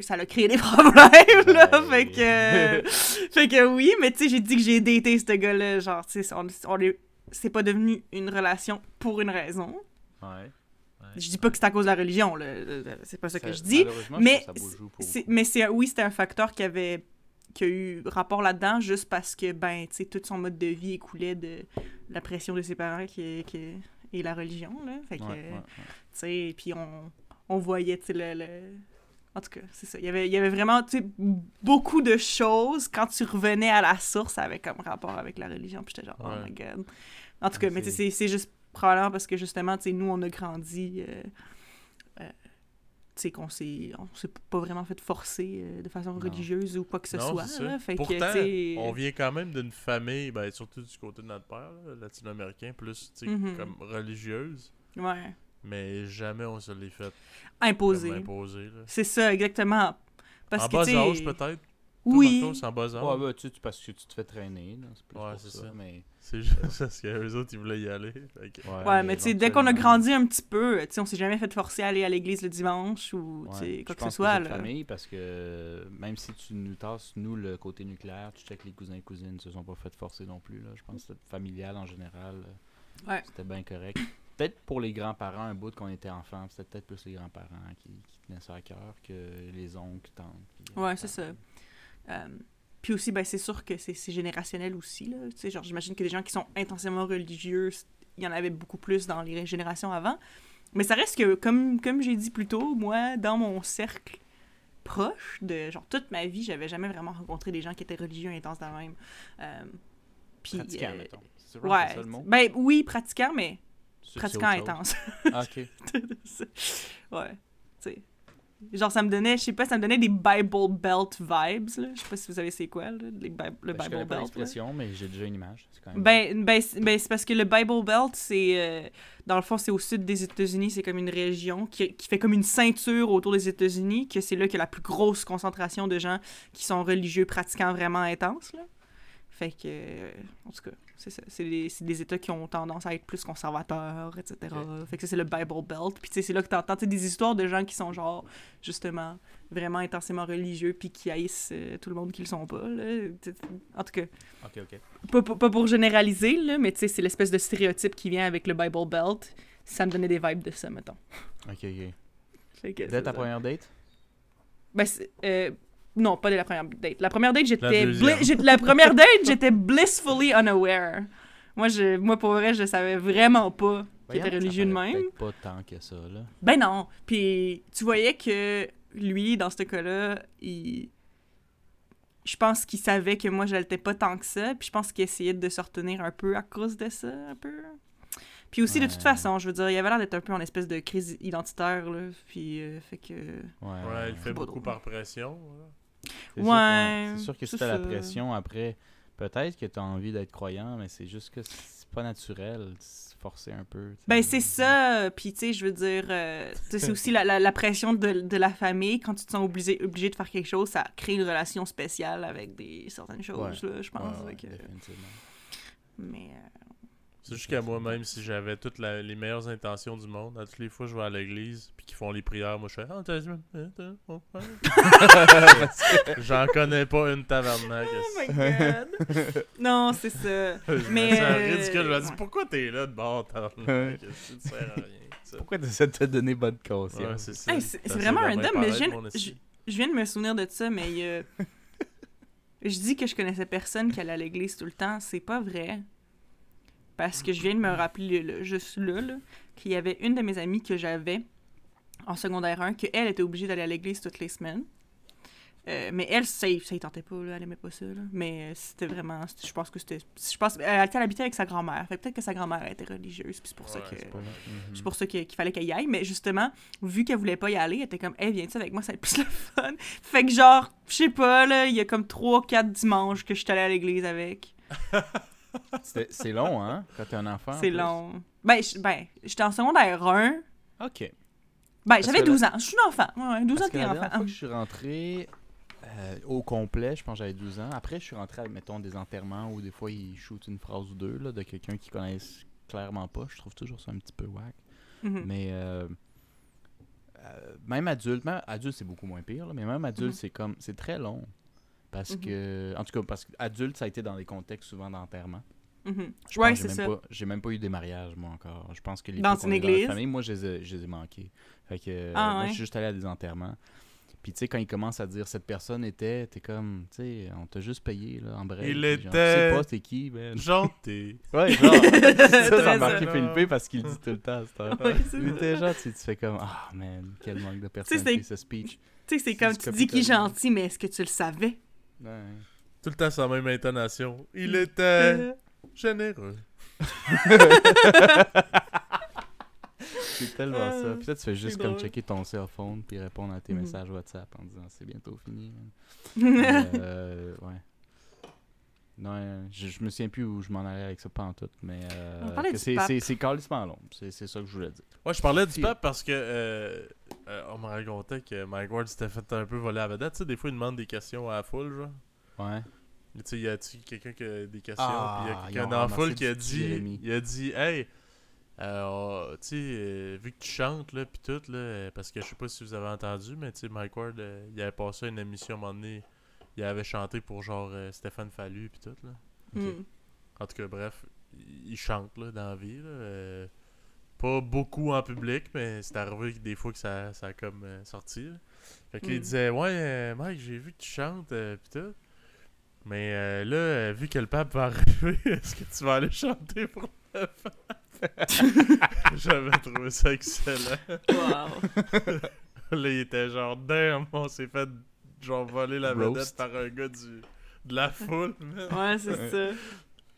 ça a créé des problèmes, là. Fait que, fait que oui, mais tu sais, j'ai dit que j'ai daté ce gars-là. Genre, tu sais, on, on est- c'est pas devenu une relation pour une raison. Ouais. Je dis pas que c'est à cause de la religion, là. C'est pas ça que je dis. mais je mais c'est oui, c'était un facteur qui avait qui a eu rapport là-dedans juste parce que ben tu sais tout son mode de vie écoulait de la pression de ses parents qui, qui et la religion là. Fait que Ouais, ouais, ouais. tu sais puis on, on voyait tu sais le, le- en tout cas c'est ça. Il y avait il y avait vraiment tu sais beaucoup de choses. Quand tu revenais à la source avait comme rapport avec la religion puis j'étais genre oh my god. En tout cas Ouais, mais tu sais c'est- juste probablement parce que justement tu sais nous on a grandi euh, euh, sais qu'on s'est on s'est pas vraiment fait forcer euh, de façon Non. religieuse ou quoi que ce Non, soit là. fait Pourtant, que on vient quand même d'une famille, ben, surtout du côté de notre père, latino-américain, plus Mhm. comme religieuse, ouais mais jamais on se l'est fait imposer. C'est ça exactement parce en que bas âge, peut-être. Oui. C'est en bas Ouais, bah, tu tu- parce que tu te fais traîner. là, C'est plus Ouais, c'est ça, ça. Mais... C'est juste parce qu'eux autres, ils voulaient y aller. Que- Ouais, mais tu sais, dès qu'on a grandi un petit peu, tu sais, on s'est jamais fait forcer à aller à l'église le dimanche ou, Ouais, quoi je que ce pense soit, c'est de là. famille parce que même si tu nous tasses, nous, le côté nucléaire, tu checkes les cousins et cousines, se sont pas fait forcer non plus. Là. Je pense que c'était familial en général. euh, Ouais. C'était bien correct. Peut-être pour les grands-parents, un bout qu'on était enfant, c'était peut-être plus les grands-parents qui, qui tenaient ça à cœur que les oncles, tantes. puis, euh, Ouais, c'est ça. Euh, puis aussi, ben, c'est sûr que c'est générationnel aussi. Là. Tu sais, genre, j'imagine que des gens qui sont intensément religieux, il y en avait beaucoup plus dans les générations avant. Mais ça reste que, comme, comme j'ai dit plus tôt, moi, dans mon cercle proche de genre toute ma vie, j'avais jamais vraiment rencontré des gens qui étaient religieux intenses de même. Euh, puis, Pratiquant, euh, mettons. C'est vraiment ouais. ça le mot? Ben oui, pratiquant, mais pratiquant intense. Ah, ok. ouais. Genre, ça me donnait, je sais pas, ça me donnait des Bible Belt vibes, là. Je sais pas si vous savez c'est quoi, là, les Bi- le Ben, je Bible pas Belt. là. l'expression, mais j'ai déjà une image. C'est quand même. Ben, ben, c'est ben, c'est parce que le Bible Belt, c'est. euh, dans le fond, c'est au sud des États-Unis. C'est comme une région qui, qui fait comme une ceinture autour des États-Unis, que c'est là qu'il y a la plus grosse concentration de gens qui sont religieux pratiquants vraiment intenses. Là. Fait que. euh, en tout cas, c'est ça. C'est des, États qui ont tendance à être plus conservateurs, etc. Fait que ça, c'est le Bible Belt. Puis, tu sais, c'est là que t'entends des histoires de gens qui sont, genre, justement, vraiment intensément religieux, puis qui haïssent euh, tout le monde qui le sont pas. Là. En tout cas Ok, ok. pas, pas- pas pour généraliser, là, mais tu sais, c'est l'espèce de stéréotype qui vient avec le Bible Belt. Ça me donnait des vibes de ça, mettons. Ok, ok. Fait que Dès c'est ta première date? Ben, c'est- euh, non, pas dès la première date. La première date, j'étais. La première date, j'étais blissfully unaware. Moi, je, moi, pour vrai, je savais vraiment pas qu'il était religieux de même. pas tant que ça, là. Ben non. Puis tu voyais que lui, dans ce cas-là, il. Je pense qu'il savait que moi, je l'étais pas tant que ça. Puis je pense qu'il essayait de se retenir un peu à cause de ça, un peu. Puis aussi, de toute façon, je veux dire, il avait l'air d'être un peu en espèce de crise identitaire, là. Puis, euh, fait que. Ouais, Ouais, il fait beaucoup drôle. par pression. C'est sûr que- Ouais, C'est sûr que c'est si t'as la pression après, peut-être que t'as envie d'être croyant, mais c'est juste que c'est pas naturel. C'est forcé un peu. tu. Ben, c'est ça. Puis, tu sais, je veux dire, euh, tu c'est aussi la, la, la pression de, de la famille. Quand tu te sens obligé, obligé de faire quelque chose, ça crée une relation spéciale avec des certaines choses, là, je Ouais, pense. ouais, que- définitivement. Mais. euh, C'est juste qu'à moi, même si j'avais toutes la- les meilleures intentions du monde, à toutes les fois je vais à l'église, puis qu'ils font les prières, moi je fais Ah, t'as dit, t'as- oh. J'en connais pas une tavernacle. Oh my god! non, c'est ça. Je Mais, euh, ridicule. Je me dis ouais. pourquoi t'es là de bord, te sert à rien. ça? Pourquoi t'essaies de te donner bonne conscience? Ouais, c'est. Hey, vraiment random, mais je viens, mon je, esti. je viens de me souvenir de ça, mais euh, je dis que je connaissais personne qui allait à l'église tout le temps. C'est pas vrai. Parce que je viens de me rappeler, là, juste là, là, qu'il y avait une de mes amies que j'avais en secondaire 1, qu'elle était obligée d'aller à l'église toutes les semaines. Euh, mais elle, ça, ça y tentait pas, là, elle aimait pas ça. là. Mais euh, c'était vraiment. Je pense que c'était. Je pense, elle, elle habitait avec sa grand-mère. Fait peut-être que sa grand-mère était religieuse, puis c'est pour ça Ouais, que. c'est pas mal. Mhm. C'est pour ça que- qu'il fallait qu'elle y aille. Mais justement, vu qu'elle voulait pas y aller, elle était comme, hey, viens-tu avec moi, ça va être plus le fun. Fait que genre, je sais pas, là, il y a comme 3-4 dimanches que je suis allée à l'église avec. C'est long, hein? Quand t'es un enfant. en C'est long. Ben, ben, j'étais en secondaire 1. Ok. Ben, j'avais que 12 ans. Je suis une enfant. Ouais, 12 ans Parce t'es la enfant. dernière fois que je suis rentré euh, au complet, je pense que j'avais 12 ans. Après, je suis rentré à, mettons, des enterrements où des fois, ils shootent une phrase ou deux là, de quelqu'un qu'ils connaissent clairement pas. Je trouve toujours ça un petit peu whack. Mhm. Mais euh, euh, même adulte, même adulte, c'est beaucoup moins pire, là, mais même adulte, Mhm. c'est comme c'est très long. Parce Mhm. que, en tout cas, parce que adulte, ça a été dans des contextes souvent d'enterrement. Mhm. Je Ouais, pense que c'est j'ai même ça. pas- J'ai même pas eu des mariages, moi, encore. Je pense que les Dans une église? famille, moi, je les ai, je les ai manqués. Fait que, euh, Ah, moi, ouais. je suis juste allé à des enterrements. Puis, tu sais, quand ils commencent à dire cette personne était, t'es comme, tu sais, on t'a juste payé, là, en bref. Il Puis genre, Tu était- sais pas c'est qui, man. Gentil. Ouais, genre. ça, ça marqué. Philippe parce qu'il le dit tout le temps. Ouais, Il était gentil, tu fais comme, ah, man, quel manque de personnalité, ce speech. Tu sais, c'est comme tu dis qu'il est gentil, mais est-ce que tu le savais? Ouais. Tout le temps sans même intonation. Il Euh. était généreux. C'est tellement Ah, ça. Puis là, tu fais juste comme drôle. checker ton cell phone puis répondre à tes Mhm. messages WhatsApp en disant c'est bientôt fini. Mais, euh, ouais. Non, euh, je, je me souviens plus où je m'en allais avec ça pas en tout, mais euh, c'est pape. c'est c'est calissement long. C'est c'est ça que je voulais dire. Ouais, je parlais du pape parce que euh, on me racontait que Mike Ward s'était fait un peu voler à la vedette. Tu sais, des fois, il demande des questions à la foule, genre. Ouais. Tu sais, y a-tu quelqu'un qui a des questions? Ah, puis y a quelqu'un dans la foule qui a dit, il a dit, hey, euh, tu sais, euh, vu que tu chantes, là, pis tout, là, parce que je sais pas si vous avez entendu, mais tu sais, Mike Ward, euh, il avait passé une émission à un moment donné, il avait chanté pour genre euh, Stéphane Fallu pis tout, là. Hmm. En tout cas, bref, il il chante, là, dans la vie, là. Pas beaucoup en public, mais c'est arrivé que des fois que ça, ça a comme euh, sorti, là. Fait qu'il Mm. disait, ouais, euh, Mike, j'ai vu que tu chantes, euh, pis tout. Mais euh, là, euh, vu que le pape va arriver, est-ce que tu vas aller chanter pour le pape? J'avais trouvé ça excellent. Wow. Là, il était genre, damn, on s'est fait genre voler la Roast. vedette par un gars du, de la foule, man. Ouais, c'est ça.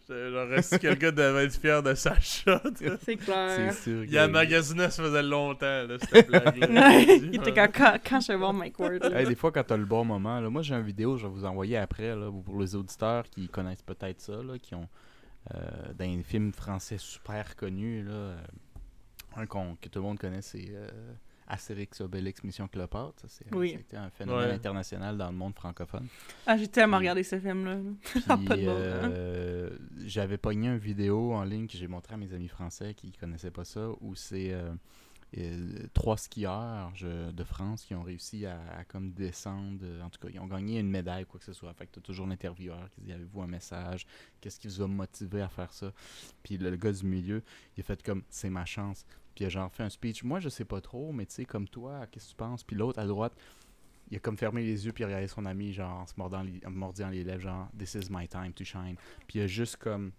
J'étais Genre, est-ce que le gars devait être fier de sa shot? C'est C'est clair. sûr. Il a que- magasiné, ça faisait longtemps, là, cette il était quand, quand, quand je vais voir Mike Ward. là. Hey, des fois, quand t'as le bon moment, là, moi j'ai une vidéo, je vais vous envoyer après, là, pour les auditeurs qui connaissent peut-être ça, là, qui ont euh, dans un film français super connu, là, euh, un qu'on- que tout le monde connaît, c'est euh, Astérix Obélix Mission Cléopâtre. Ça, c'est, Oui. C'était un phénomène Ouais. international dans le monde francophone. Ah, j'ai tellement regardé ce film-là. Euh, j'avais pogné une vidéo en ligne que j'ai montré à mes amis français qui connaissaient pas ça, où c'est euh, euh, trois skieurs je- de France qui ont réussi à, à comme descendre. euh, En tout cas, ils ont gagné une médaille, quoi que ce soit. Fait que t'as toujours l'intervieweur qui dit Avez-vous un message? Qu'est-ce qui vous a motivé à faire ça? Puis le, le gars du milieu, il a fait comme C'est ma chance. Puis il a genre fait un speech. Moi, je sais pas trop, mais tu sais, comme toi, qu'est-ce que tu penses? Puis l'autre à droite, il a comme fermé les yeux puis il a regardé son ami genre en se mordant les, mordant les lèvres genre This is my time to shine. Puis il a juste comme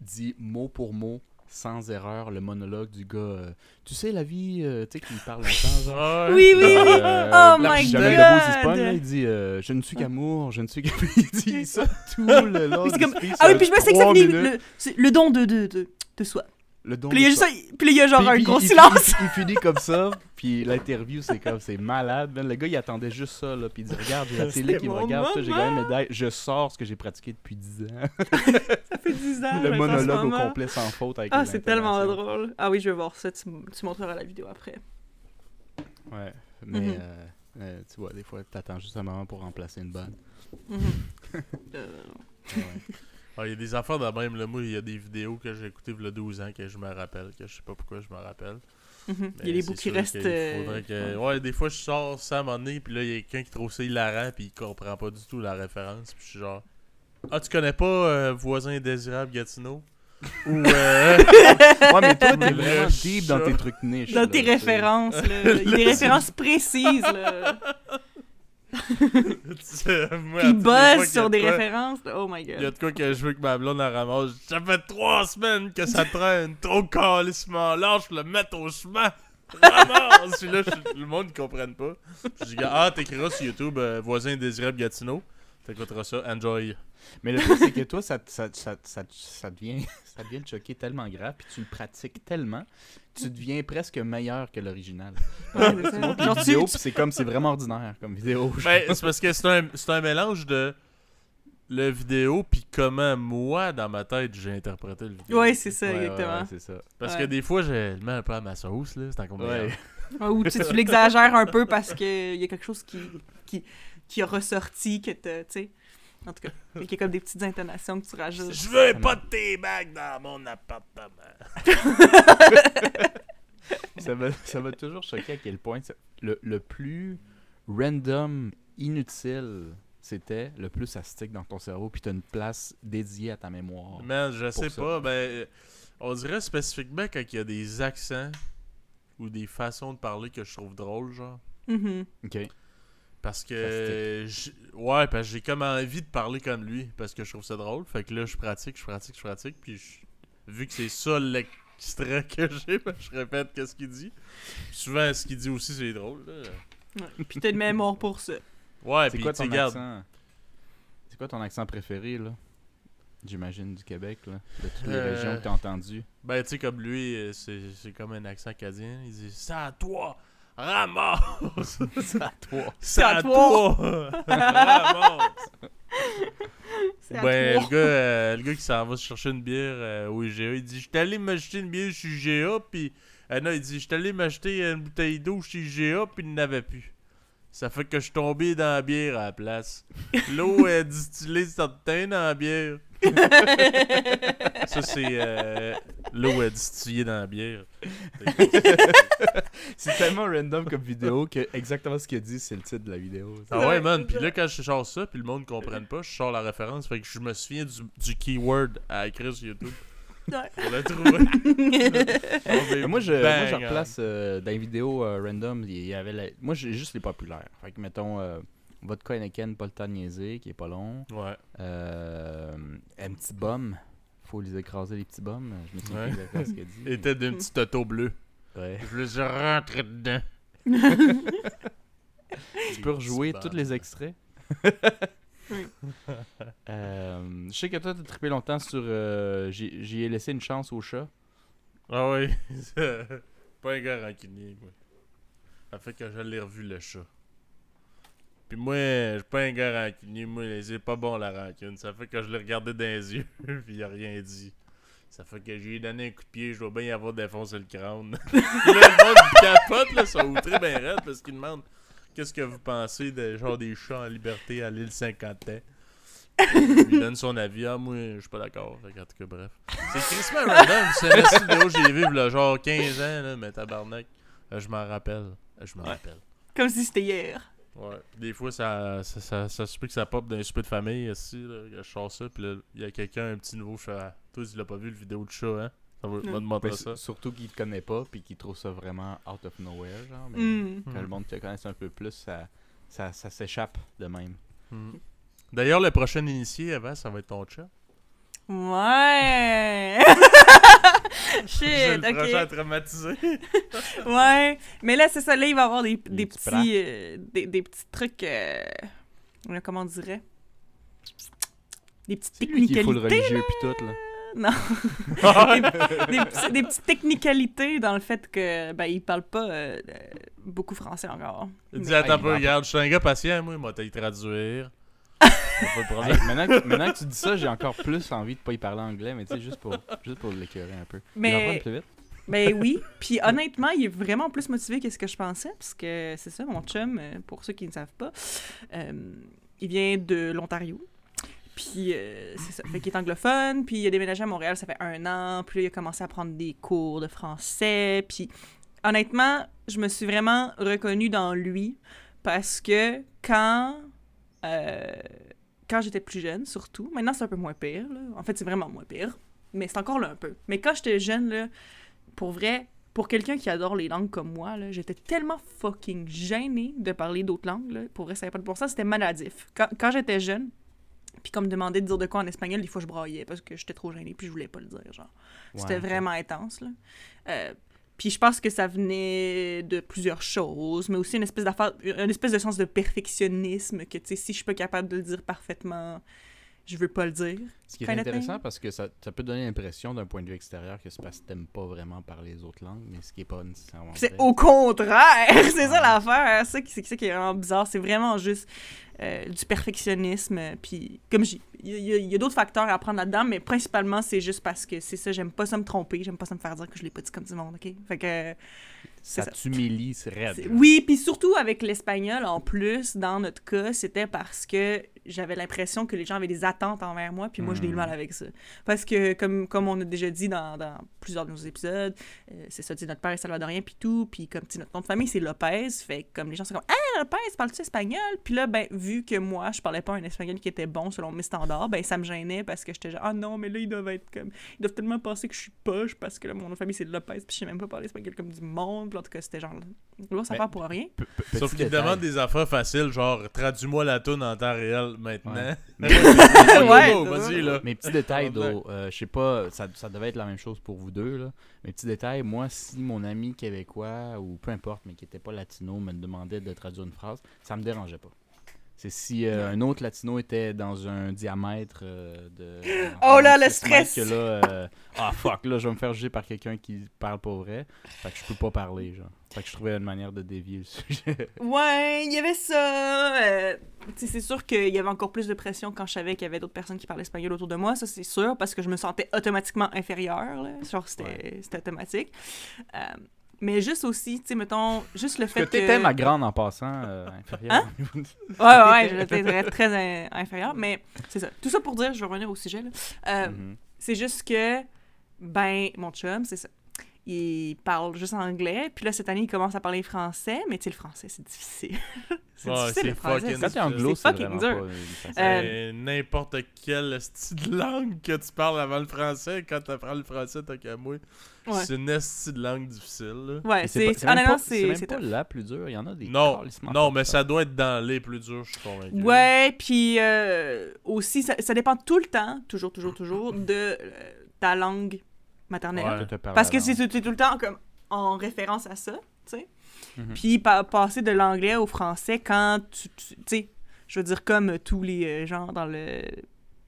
dit mot pour mot sans erreur le monologue du gars. euh, tu sais la vie, euh, tu sais qu'il parle longtemps. Oui, oui. Euh, Oh my de God! Là, il dit euh, Je ne suis qu'amour, je ne suis qu'amour. il dit ça tout le long. Comme- Ah oui, puis je me sais que ça finit le, le don de, de, de, de soi. Le don Puis il y a juste puis il y a genre Puis- un puis gros il- silence. Il, il finit comme ça, puis l'interview, c'est comme, c'est malade. man. Le gars, il attendait juste ça, là, puis il dit Regarde, j'ai la télé qui me regarde, j'ai gagné une médaille, je sors ce que j'ai pratiqué depuis 10 ans. Ça fait 10 ans. le monologue au complet sans faute avec Ah, c'est tellement drôle. Ah oui, je vais voir ça. Tu, montreras la vidéo après. Ouais, mais Mhm. euh, euh, tu vois, des fois, t'attends juste un moment pour remplacer une bonne. Mhm. Euh, Ouais. Ah, il y a des affaires de même, là. Moi, il y a des vidéos que j'ai écoutées il y a 12 ans que je me rappelle, que je sais pas pourquoi je me rappelle. mhm. Il y a des bouts qui restent. euh, faudrait que- Ouais, des fois, je sors ça à un moment donné, puis là, il y a quelqu'un qui trouve ça hilarant, puis il comprend pas du tout la référence, puis je suis genre... Ah, tu connais pas euh, Voisin indésirable Gatineau? Ou... Euh... Ouais, mais toi, t'es vraiment deep dans tes trucs niches. Dans là, tes références, là. Il y a des références précises, là. Moi, y a sur de des quoi- références. Oh my Il y a god. de quoi que je veux que ma blonde elle ramasse. Ça fait trois semaines que ça traîne. Trop calissement lâche, le mettre au chemin. Ramasse! Puis là, je- le monde ne comprenne pas. Puis je dis, ah, t'écriras sur YouTube euh, Voisin désirable Gatineau. T'écouteras ça. Enjoy. Mais le truc, c'est que toi, ça, ça, ça, ça, ça devient, ça devient te choquer tellement grave, puis tu le pratiques tellement, tu deviens presque meilleur que l'original. C'est Tu comme, c'est vraiment ordinaire comme vidéo. Ben, c'est parce que c'est un, c'est un mélange de le vidéo puis comment moi, dans ma tête, j'ai interprété le vidéo. Ouais, c'est ça, Ouais, exactement. ouais, c'est ça. Parce Ouais. que des fois, je le mets un peu à ma sauce, là. C'est encore. Ouais, Ou tu l'exagères un peu parce qu'il y a quelque chose qui, qui, qui a ressorti, que t'as- tu sais. En tout cas, il y a comme des petites intonations que tu rajoutes. Je veux pas de tes bagues dans mon appartement. ça m'a ça m'a toujours choqué à quel point ça- le, le plus random, inutile c'était, le plus ça stick dans ton cerveau, puis t'as une place dédiée à ta mémoire. Man, je sais ça. pas, ben, euh, on dirait spécifiquement quand il y a des accents ou des façons de parler que je trouve drôles, genre. Mhm. Ok. Parce que. j'- Ouais, parce que j'ai comme envie de parler comme lui, parce que je trouve ça drôle. Fait que là, je pratique, je pratique, je pratique, puis je- vu que c'est ça l'extrait que j'ai, ben, je répète qu'est-ce qu'il dit. Souvent, ce qu'il dit aussi, c'est drôle, là. Ouais. Puis t'as une mémoire pour ça. Ouais, C'est puis quoi tu accent? C'est quoi ton accent préféré là? J'imagine du Québec là, de toutes les Euh, régions que t'as entendues. Ben, tu sais, comme lui, euh, c'est c'est comme un accent acadien. Il dit C'est à toi, ramasse C'est à toi. C'est à à toi Ramasse Ben, toi. le gars, euh, le gars qui s'en va se chercher une bière euh, au IGA, il dit J'étais allé m'acheter une bière chez IGA, puis Ah non, il dit, je suis allé m'acheter une bouteille d'eau chez GA, puis il n'avait plus. Ça fait que je suis tombé dans la bière à la place. L'eau est distillée certaine dans la bière. Ça, c'est euh, l'eau est distillée dans la bière. C'est tellement random comme vidéo que exactement ce qu'il a dit, c'est le titre de la vidéo. Ah ouais, man. Puis là, quand je sors ça, puis le monde ne comprenne pas, je sors la référence. Fait que je me souviens du, du keyword à écrire sur YouTube. Ouais. Pour le trouver. Moi, je, moi, je hein. replace euh, dans les vidéos euh, random, il y avait la- moi, j'ai juste les populaires. Fait que, mettons, euh, Vodka Heineken, pas le temps de niaiser, qui est pas long. Ouais. Euh, un petit bum. Faut les écraser, les petits bums. Je me souviens Ouais. plus exactement ce qu'il a dit. Il était d'une petite auto bleue. Ouais. Je les ai rentrés dedans. Tu peux rejouer Petit tous les extraits? Euh, je sais que toi, t'as trippé longtemps sur. euh, J'y j'y ai laissé une chance au chat. Ah oui. pas un gars rancunier, moi. Ça fait que je l'ai revu le chat. Puis moi, je suis pas un gars rancunier, moi, c'est pas bon la rancune. Ça fait que je l'ai regardé dans les yeux, puis il a rien dit. Ça fait que j'ai donné un coup de pied, je dois bien y avoir défoncé le crâne. là, le monde capote, là, sont outrés ben raide parce qu'ils demandent qu'est-ce que vous pensez de genre des chats en liberté à l'île Saint-Quentin? Il donne son avis. Ah, moi, je suis pas d'accord. En tout cas, bref. C'est crissement random. C'est petite vidéo que j'ai vue, là, genre 15 ans, là, mais tabarnak. Euh, je m'en rappelle. Euh, Je m'en rappelle. Comme si c'était hier. Ouais. Des fois, ça, ça, ça, ça se peut que ça pop dans un souper de famille, ici, là, je sors ça, puis là, il y a quelqu'un, un petit nouveau, je fais, toi, tu l'as pas vu, le vidéo de chat, hein? Ça va, Mais montrer s- ça. surtout qu'il te connaît pas puis qu'il trouve ça vraiment out of nowhere. Genre, mais Mm. Quand le monde te connaisse un peu plus, ça, ça, ça s'échappe de même. Hmm. D'ailleurs, le prochain initié, avant, ça va être ton chat. Ouais! Shit, le prochain ok. traumatiser. Ouais. Mais là, c'est ça. Là, il va y avoir des, des Des petits, petits euh, des, des petits trucs. euh, comment on dirait? Des petites C'est lui qui technicalités. religieux puis tout, là. Non. des, des des petites technicalités dans le fait que ben il parle pas euh, beaucoup français encore. Il dit, attends un peu, regarde, je suis un gars patient, moi, il m'a traduire. Pas de problème. Hey, maintenant, que, maintenant que tu dis ça, j'ai encore plus envie de pas y parler anglais, mais tu sais, juste pour, juste pour l'écœurer un peu. Mais- plus vite. Ben oui. Puis honnêtement, il est vraiment plus motivé que ce que je pensais, parce que c'est ça, mon chum, euh, pour ceux qui ne savent pas, euh, il vient de l'Ontario. Puis euh, c'est ça, fait qu'il est anglophone, puis il a déménagé à Montréal, ça fait un an, puis là, il a commencé à prendre des cours de français, puis honnêtement, je me suis vraiment reconnue dans lui, parce que quand... euh, quand j'étais plus jeune, surtout, maintenant c'est un peu moins pire, là. en fait c'est vraiment moins pire, mais c'est encore là un peu. Mais quand j'étais jeune, là, pour vrai, pour quelqu'un qui adore les langues comme moi, j'étais tellement fucking gênée de parler d'autres langues. Là. Pour vrai, ça n'avait pas de bon sens, c'était maladif. Quand, quand j'étais jeune, puis comme me demandait de dire de quoi en espagnol, des fois je braillais parce que j'étais trop gênée puis je voulais pas le dire. genre. C'était Ouais, vraiment intense. Là. Euh, puis je pense que ça venait de plusieurs choses, mais aussi une espèce d'affaire, une espèce de sens de perfectionnisme que, tu sais, si je suis pas capable de le dire parfaitement, je veux pas le dire. Ce qui est intéressant parce que ça, ça peut donner l'impression d'un point de vue extérieur que c'est parce que t'aimes pas vraiment parler les autres langues, mais ce qui est pas nécessairement C'est au contraire! c'est ça Ouais. l'affaire! Ça qui- C'est ça qui est vraiment bizarre. C'est vraiment juste euh, du perfectionnisme. euh, Puis, comme dis, il y a, d'autres facteurs à prendre là-dedans, mais principalement, c'est juste parce que c'est ça. J'aime pas ça me tromper. J'aime pas ça me faire dire que je l'ai pas dit comme du monde, OK? Fait que. Ça ça. t'humilie, c'est raide. Oui, puis surtout avec l'espagnol, en plus, dans notre cas, c'était parce que j'avais l'impression que les gens avaient des attentes envers moi, puis moi, j'ai eu le mal avec ça. Parce que, comme, comme on a déjà dit dans, dans plusieurs de nos épisodes, euh, c'est ça, notre père est salvadorien, puis tout, puis comme, notre nom de famille, c'est Lopez, fait que comme les gens sont comme « Ah, Lopez, parles-tu espagnol? » Puis là, ben, vu que moi, je parlais pas un espagnol qui était bon selon mes standards, ben, ça me gênait parce que j'étais genre « Ah non, mais là, ils doivent être comme... Ils doivent tellement penser que je suis poche parce que là, mon nom de famille, c'est Lopez, puis je sais même pas parler espagnol comme du monde. » Puis en tout cas, c'était genre... Là, ça part pour rien. Sauf qu'il détail. demande des affaires faciles, genre traduis-moi la toune en temps réel maintenant. Mes petits détails, euh, je sais pas, ça, ça devait être la même chose pour vous deux, là. Mes petits détails, moi, si mon ami québécois, ou peu importe, mais qui était pas latino, me demandait de traduire une phrase, ça me dérangeait pas. C'est si euh, un autre latino était dans un diamètre euh, de. Oh là, le stress! Que là, euh, ah fuck, là, je vais me faire juger par quelqu'un qui parle pas vrai. Fait que je peux pas parler, genre. Fait que je trouvais une manière de dévier le sujet. Ouais, il y avait ça. c'est sûr qu'il y avait encore plus de pression quand je savais qu'il y avait d'autres personnes qui parlaient espagnol autour de moi, ça c'est sûr, parce que je me sentais automatiquement inférieure. Là. Genre, c'était c'était automatique. Mais juste aussi, tu sais, mettons, juste le fait que que... ma grande en passant, euh, inférieure. Hein? Ouais, ouais, j'étais très, très euh, inférieur, mais c'est ça. Tout ça pour dire, je vais revenir au sujet, là. Euh, Mhm. C'est juste que, ben, mon chum, c'est ça. Il parle juste anglais, puis là, cette année, il commence à parler français, mais tu sais, le français, c'est difficile. c'est Ouais, difficile, c'est le français. fucking- Quand t'es anglo, C'est fucking dur. euh, N'importe quelle style de langue que tu parles avant le français, quand tu apprends le français, t'as qu'à moi. Ouais, C'est une style de langue difficile. là. ouais c'est... Honnêtement, pas- c'est... même c'est pas la plus dure. Il y en a des Non, non, mais ça. ça doit être dans les plus durs, je suis convaincu. Ouais, puis euh, aussi, ça, ça dépend tout le temps, toujours, toujours, toujours, de euh, ta langue maternelle. Ouais. Parce que c'est tout le temps comme en référence à ça, tu sais. Mhm. Puis pa- passer de l'anglais au français quand tu, tu sais, je veux dire comme tous les euh, gens dans le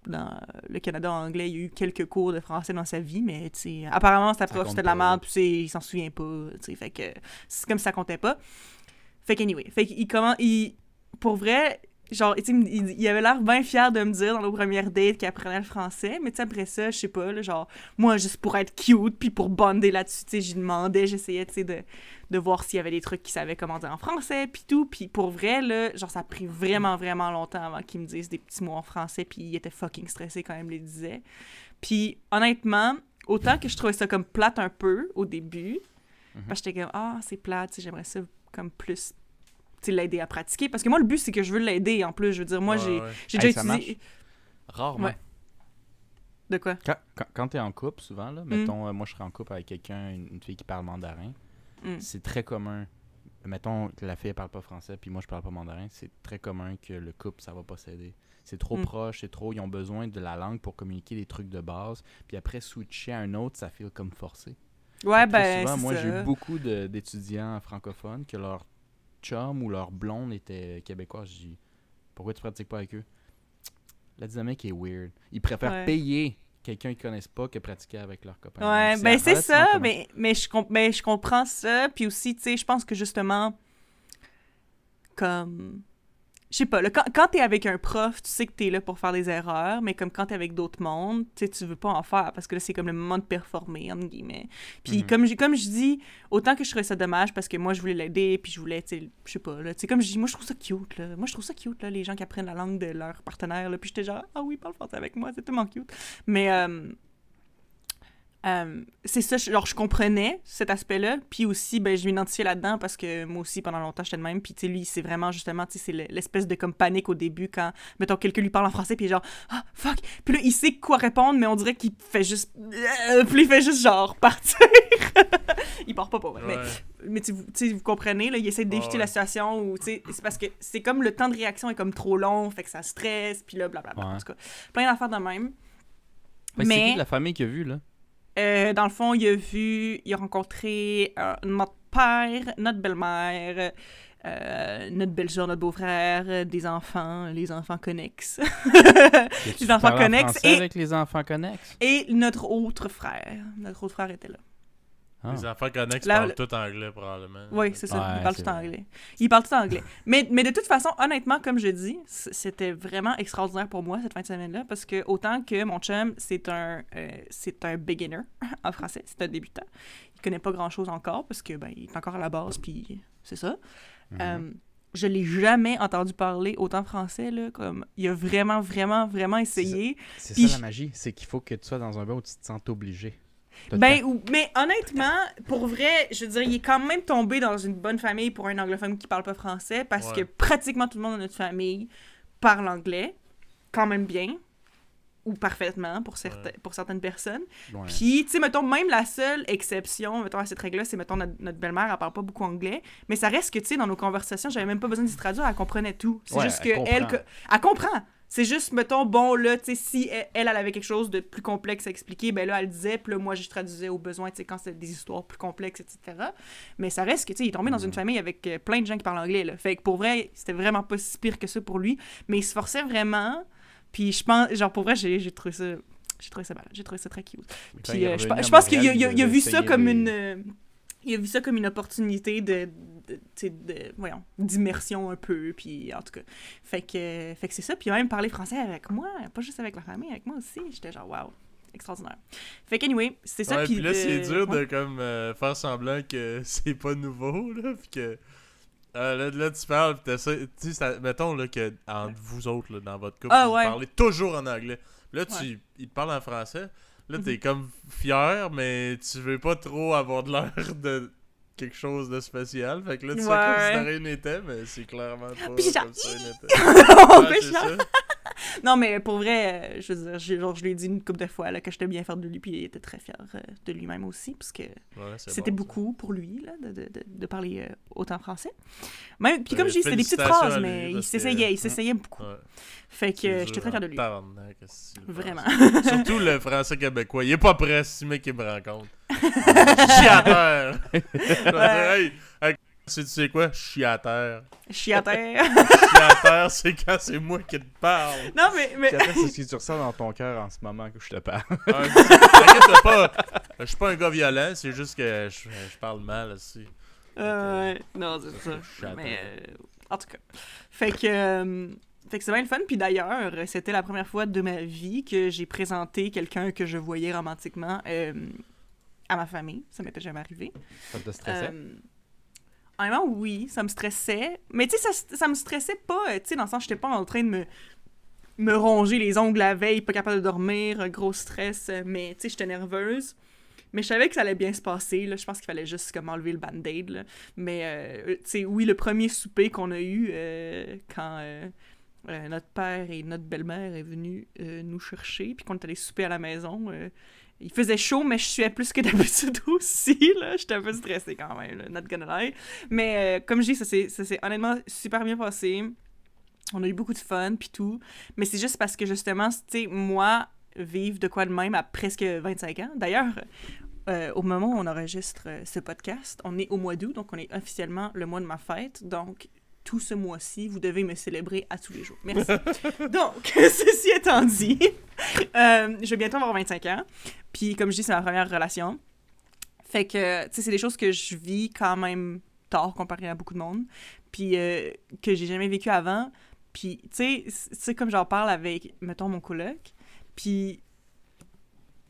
dans le Canada anglais, il y a eu quelques cours de français dans sa vie, mais tu sais, apparemment sa Ça prof c'était de la merde, puis c'est- il s'en souvient pas, tu sais, fait que c'est comme si ça comptait pas. Fait que anyway, fait qu'il comment il pour vrai, genre il, il avait l'air bien fier de me dire dans nos premières dates qu'il apprenait le français, mais tu après ça, je sais pas, là, genre moi juste pour être cute puis pour bonder là-dessus, tu sais, j'y demandais, j'essayais tu sais de de voir s'il y avait des trucs qu'il savait comment dire en français, puis tout. Puis pour vrai, là, genre, ça a pris vraiment, vraiment longtemps avant qu'il me dise des petits mots en français, puis il était fucking stressé quand il me les disait. Puis honnêtement, autant que je trouvais ça comme plate un peu au début, Mhm. parce que j'étais comme, ah, c'est plate, j'aimerais ça comme plus l'aider à pratiquer. Parce que moi, le but, c'est que je veux l'aider en plus. Je veux dire, moi, Ouais, j'ai ouais. j'ai Hey, déjà utilisé. Rarement. Ouais. De quoi? Quand, quand, quand t'es en couple, souvent, là, Mm. mettons, euh, moi je serais en couple avec quelqu'un, une, une fille qui parle mandarin, Mm. c'est très commun. Mettons que la fille elle parle pas français, puis moi je parle pas mandarin, c'est très commun que le couple ça va pas s'aider. C'est trop Mm. proche, c'est trop. Ils ont besoin de la langue pour communiquer des trucs de base, puis après switcher à un autre, ça fait comme forcé. Ouais, ben. souvent, moi j'ai beaucoup de- d'étudiants francophones que leur chum ou leur blonde était québécois. Je dis pourquoi tu pratiques pas avec eux? La dynamique est weird. Ils préfèrent Ouais. payer quelqu'un qu'ils connaissent pas que pratiquer avec leur copain. Ouais, ben c'est ça, mais, mais, je mais je comprends ça. Puis aussi, tu sais, je pense que justement, comme. Je sais pas, là, quand, quand t'es avec un prof, tu sais que t'es là pour faire des erreurs, mais comme quand t'es avec d'autres mondes, tu tu veux pas en faire parce que là, c'est comme le moment de performer, entre guillemets. Puis Mhm. comme, je- comme je dis, autant que je trouvais ça dommage parce que moi, je voulais l'aider, puis je voulais, tu sais, je sais pas, là, tu sais, comme je dis, moi, je trouve ça cute, là. Moi, je trouve ça cute, là, les gens qui apprennent la langue de leur partenaire, là. Puis j'étais genre, ah oui, parle français avec moi, c'est tellement cute. Mais, euh, euh, c'est ça, genre, je comprenais cet aspect-là, puis aussi, ben, je m'identifiais là-dedans parce que moi aussi, pendant longtemps, j'étais de même, puis tu sais, lui, c'est vraiment, justement, tu sais, c'est le- l'espèce de comme panique au début quand, mettons, quelqu'un lui parle en français, puis il est genre, ah, fuck, puis là, il sait quoi répondre, mais on dirait qu'il fait juste, Euh, puis il fait juste, genre, partir. il part pas pour vrai, mais Ouais. mais tu tu sais, vous comprenez, là, il essaie d'éviter ouais. la situation où, tu sais, c'est parce que c'est comme le temps de réaction est comme trop long, fait que ça stresse, puis là, blablabla. Ouais. En tout cas, plein d'affaires de même. Ouais, C'est mais- qui de la famille qui a vu, là? Euh, dans le fond, il a vu, il a rencontré euh, notre père, notre belle-mère, euh, notre belle-sœur, notre beau-frère, des enfants, les enfants connexes, Les enfants connexes et- avec les enfants connexes? et notre autre frère. Notre autre frère était là. Ah. Les enfants connexes Là, parlent le- tout anglais, probablement. Oui, c'est ça. Ouais, il parle c'est tout vrai. anglais. Il parle tout anglais. Mais, mais de toute façon, honnêtement, comme je dis, c'était vraiment extraordinaire pour moi cette fin de semaine-là parce que autant que mon chum, c'est un, euh, c'est un beginner en français, c'est un débutant. Il connaît pas grand-chose encore parce que ben, il est encore à la base, puis c'est ça. Mhm. Euh, je l'ai jamais entendu parler autant français, là, comme il a vraiment, vraiment, vraiment essayé. C'est ça je- la magie, c'est qu'il faut que tu sois dans un bain où tu te sens obligé. Ben, ou, mais honnêtement, pour vrai, je veux dire, il est quand même tombé dans une bonne famille pour un anglophone qui parle pas français parce Ouais. que pratiquement tout le monde dans notre famille parle anglais, quand même bien, ou parfaitement pour, certes- Ouais. pour certaines personnes. Ouais. Puis, tu sais, mettons, même la seule exception, mettons, à cette règle-là, c'est, mettons, notre, notre belle-mère, elle parle pas beaucoup anglais, mais ça reste que, tu sais, dans nos conversations, j'avais même pas besoin d'y traduire, elle comprenait tout. C'est juste elle comprend. que- elle comprend. C'est juste, mettons, bon, là, tu sais, si elle, elle, elle avait quelque chose de plus complexe à expliquer, ben là, elle disait, puis là, moi, je traduisais au besoin, tu sais, quand c'était des histoires plus complexes, etc. Mais ça reste que, tu sais, il est tombé dans une Mm. famille avec euh, plein de gens qui parlent anglais, là. Fait que pour vrai, c'était vraiment pas si pire que ça pour lui, mais il se forçait vraiment. Puis je pense, genre, pour vrai, j'ai trouvé ça. J'ai trouvé ça malade, j'ai trouvé ça très cute. Puis euh, je, pense qu'il a, a- vu ça comme une. Il a vu ça comme une opportunité de. de, de- voyons, d'immersion un peu, puis en tout cas. Fait que, fait que c'est ça. Puis il a même parlé français avec moi, pas juste avec la famille, avec moi aussi. J'étais genre, waouh. extraordinaire. Fait qu'anyway, c'est ça. Ouais, puis là, c'est dur ouais. de comme euh, faire semblant que c'est pas nouveau, là, puis que... euh, là, là, tu parles, pis t'essaies... Tu sais, ça- mettons, là, que entre vous autres, là, dans votre couple, Ah, vous ouais. parlez toujours en anglais. Là, tu... Ils te parlent en français. Là, t'es comme fier, mais tu veux pas trop avoir de l'air de quelque chose de spécial. Fait que là, tu Ouais. comme si rien n'était, mais c'est clairement pas Puis j'ai genre, comme ça n'était. On Ouais, Non, mais pour vrai, euh, je veux dire, genre, je lui ai dit une couple de fois là, que j'étais bien fière de lui, puis il était très fier euh, de lui-même aussi, parce que Ouais, c'était bon, ça. beaucoup pour lui là, de, de, de, parler euh, autant français. Même, puis Euh, comme je dis, c'était des petites phrases, mais il que- s'essayait, il s'essayait beaucoup. Ouais. Fait que j'étais très fière de lui. tabarnak, Vraiment. Surtout le français québécois. Il est pas prêt, si mec qui me rencontre. Chiateur! hey, hey, tu sais quoi? Chiateur. Chiateur. Chiateur, c'est quand c'est moi qui te parle. non, mais. mais... C'est ce que tu ressens dans ton cœur en ce moment que je te parle. Ah, T'inquiète pas, je suis pas un gars violent, c'est juste que je, je parle mal aussi. Euh, non, c'est ça. Chatte. Mais, euh, en tout cas. Fait que, euh, fait que c'est bien le fun. Puis d'ailleurs, c'était la première fois de ma vie que j'ai présenté quelqu'un que je voyais romantiquement euh, à ma famille. Ça m'était jamais arrivé. Ça te stressait? Honnêtement, oui, ça me stressait. Mais tu sais, ça, ça me stressait pas, euh, tu sais, dans le sens, j'étais pas en train de me, me ronger les ongles la veille, pas capable de dormir, euh, gros stress, euh, mais tu sais, j'étais nerveuse. Mais je savais que ça allait bien se passer, là. Je pense qu'il fallait juste comme enlever le band-aid. Mais, euh, tu sais, oui, le premier souper qu'on a eu quand notre père et notre belle-mère est venu nous chercher, puis qu'on est allé souper à la maison, il faisait chaud, mais je suais plus que d'habitude aussi. J'étais un peu stressée quand même, là, not gonna lie. Mais euh, comme je dis, ça s'est ça s'est honnêtement super bien passé. On a eu beaucoup de fun, puis tout. Mais c'est juste parce que, justement, tu sais, moi, vivre de quoi de même à presque 25 ans. D'ailleurs, euh, au moment où on enregistre euh, ce podcast, on est au mois d'août, donc on est officiellement le mois de ma fête. Donc, tout ce mois-ci, vous devez me célébrer à tous les jours. Merci. donc, ceci étant dit, euh, je vais bientôt avoir 25 ans. Puis, comme je dis, c'est ma première relation. Fait que, tu sais, c'est des choses que je vis quand même tard comparé à beaucoup de monde. Puis, euh, que j'ai jamais vécu avant. Puis, tu sais, c'est comme j'en parle avec, mettons, mon coloc. Puis,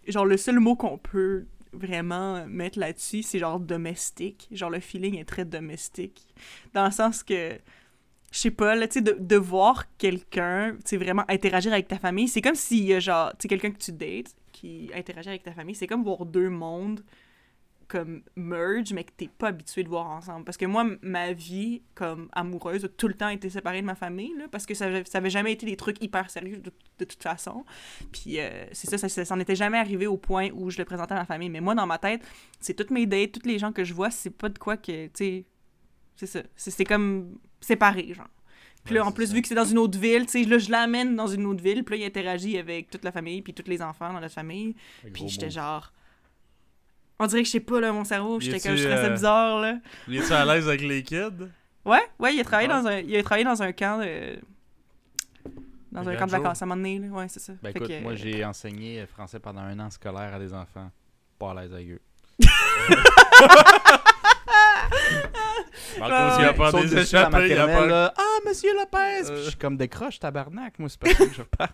genre, le seul mot qu'on peut vraiment mettre là-dessus, c'est genre domestique. Genre, le feeling est très domestique. Dans le sens que, je sais pas, là, tu sais, de, de voir quelqu'un, tu vraiment interagir avec ta famille, c'est comme a genre, tu sais, quelqu'un que tu dates qui interagit avec ta famille, c'est comme voir deux mondes comme merge, mais que t'es pas habitué de voir ensemble. Parce que moi, ma vie comme amoureuse a tout le temps été séparée de ma famille, là, parce que ça, ça avait jamais été des trucs hyper sérieux de, de toute façon. Puis euh, c'est ça, ça, ça s'en était jamais arrivé au point où je le présentais à ma famille. Mais moi, dans ma tête, c'est toutes mes dates, tous les gens que je vois, c'est pas de quoi que, tu sais, c'est ça. C'est c'est comme séparé, genre. Puis là, Ouais, en plus, ça. vu que c'est dans une autre ville, tu sais, là, je l'amène dans une autre ville, puis là, il interagit avec toute la famille, puis tous les enfants dans notre famille. Puis j'étais genre... On dirait que je sais pas, là, mon cerveau, j'étais comme, je stressais euh, bizarre, là. Es-tu à l'aise avec les kids? Ouais, ouais, il a travaillé, Ouais. dans, un, il a travaillé dans un camp de... Dans Un camp de vacances, à un moment donné, là. Ouais, c'est ça. Ben Fait écoute, que, moi euh, j'ai enseigné français pendant un an scolaire à des enfants. Pas à l'aise avec eux. Marco, s'il a pas des échappées, il y a maternelle, pas... là, Ah, monsieur Lopez! Euh. Puis je suis comme décroche, tabarnak. Moi, c'est pas ça que je parle.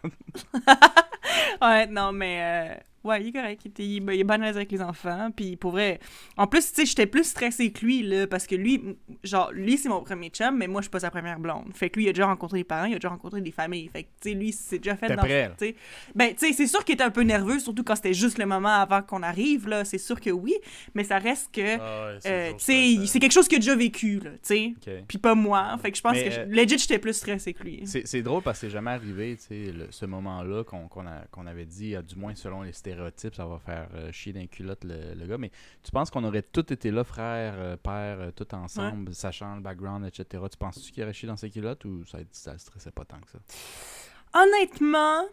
Ouais, non, mais... Ouais, il est correct. Il, était, il, il est bon à l'aise avec les enfants. Puis pour vrai... En plus, tu sais, j'étais plus stressée que lui, là, parce que lui, genre, lui, c'est mon premier chum, mais moi, je suis pas sa première blonde. Fait que lui, il a déjà rencontré des parents, il a déjà rencontré des familles. Fait que, tu sais, lui, c'est déjà fait dans... prêt, là? tu sais. Ben, tu sais, c'est sûr qu'il était un peu nerveux, surtout quand c'était juste le moment avant qu'on arrive, là. C'est sûr que oui, mais ça reste que... Ah ouais, euh, tu sais, stressant. c'est quelque chose qu'il a déjà vécu, là, tu sais. Ok. Puis pas moi. Fait que je pense Mais, que, je- euh, legit, j'étais plus stressée que lui. C'est drôle parce que c'est jamais arrivé, tu sais, ce moment-là qu'on a- qu'on avait dit, euh, du moins selon les stéréotypes, ça va faire euh, chier d'un culotte le, le gars. Mais tu penses qu'on aurait tous été là, frère, euh, père, euh, tout ensemble, sachant le background, etc. Tu penses-tu qu'il aurait chié dans ses culottes ou ça, ça le stressait pas tant que ça? Honnêtement,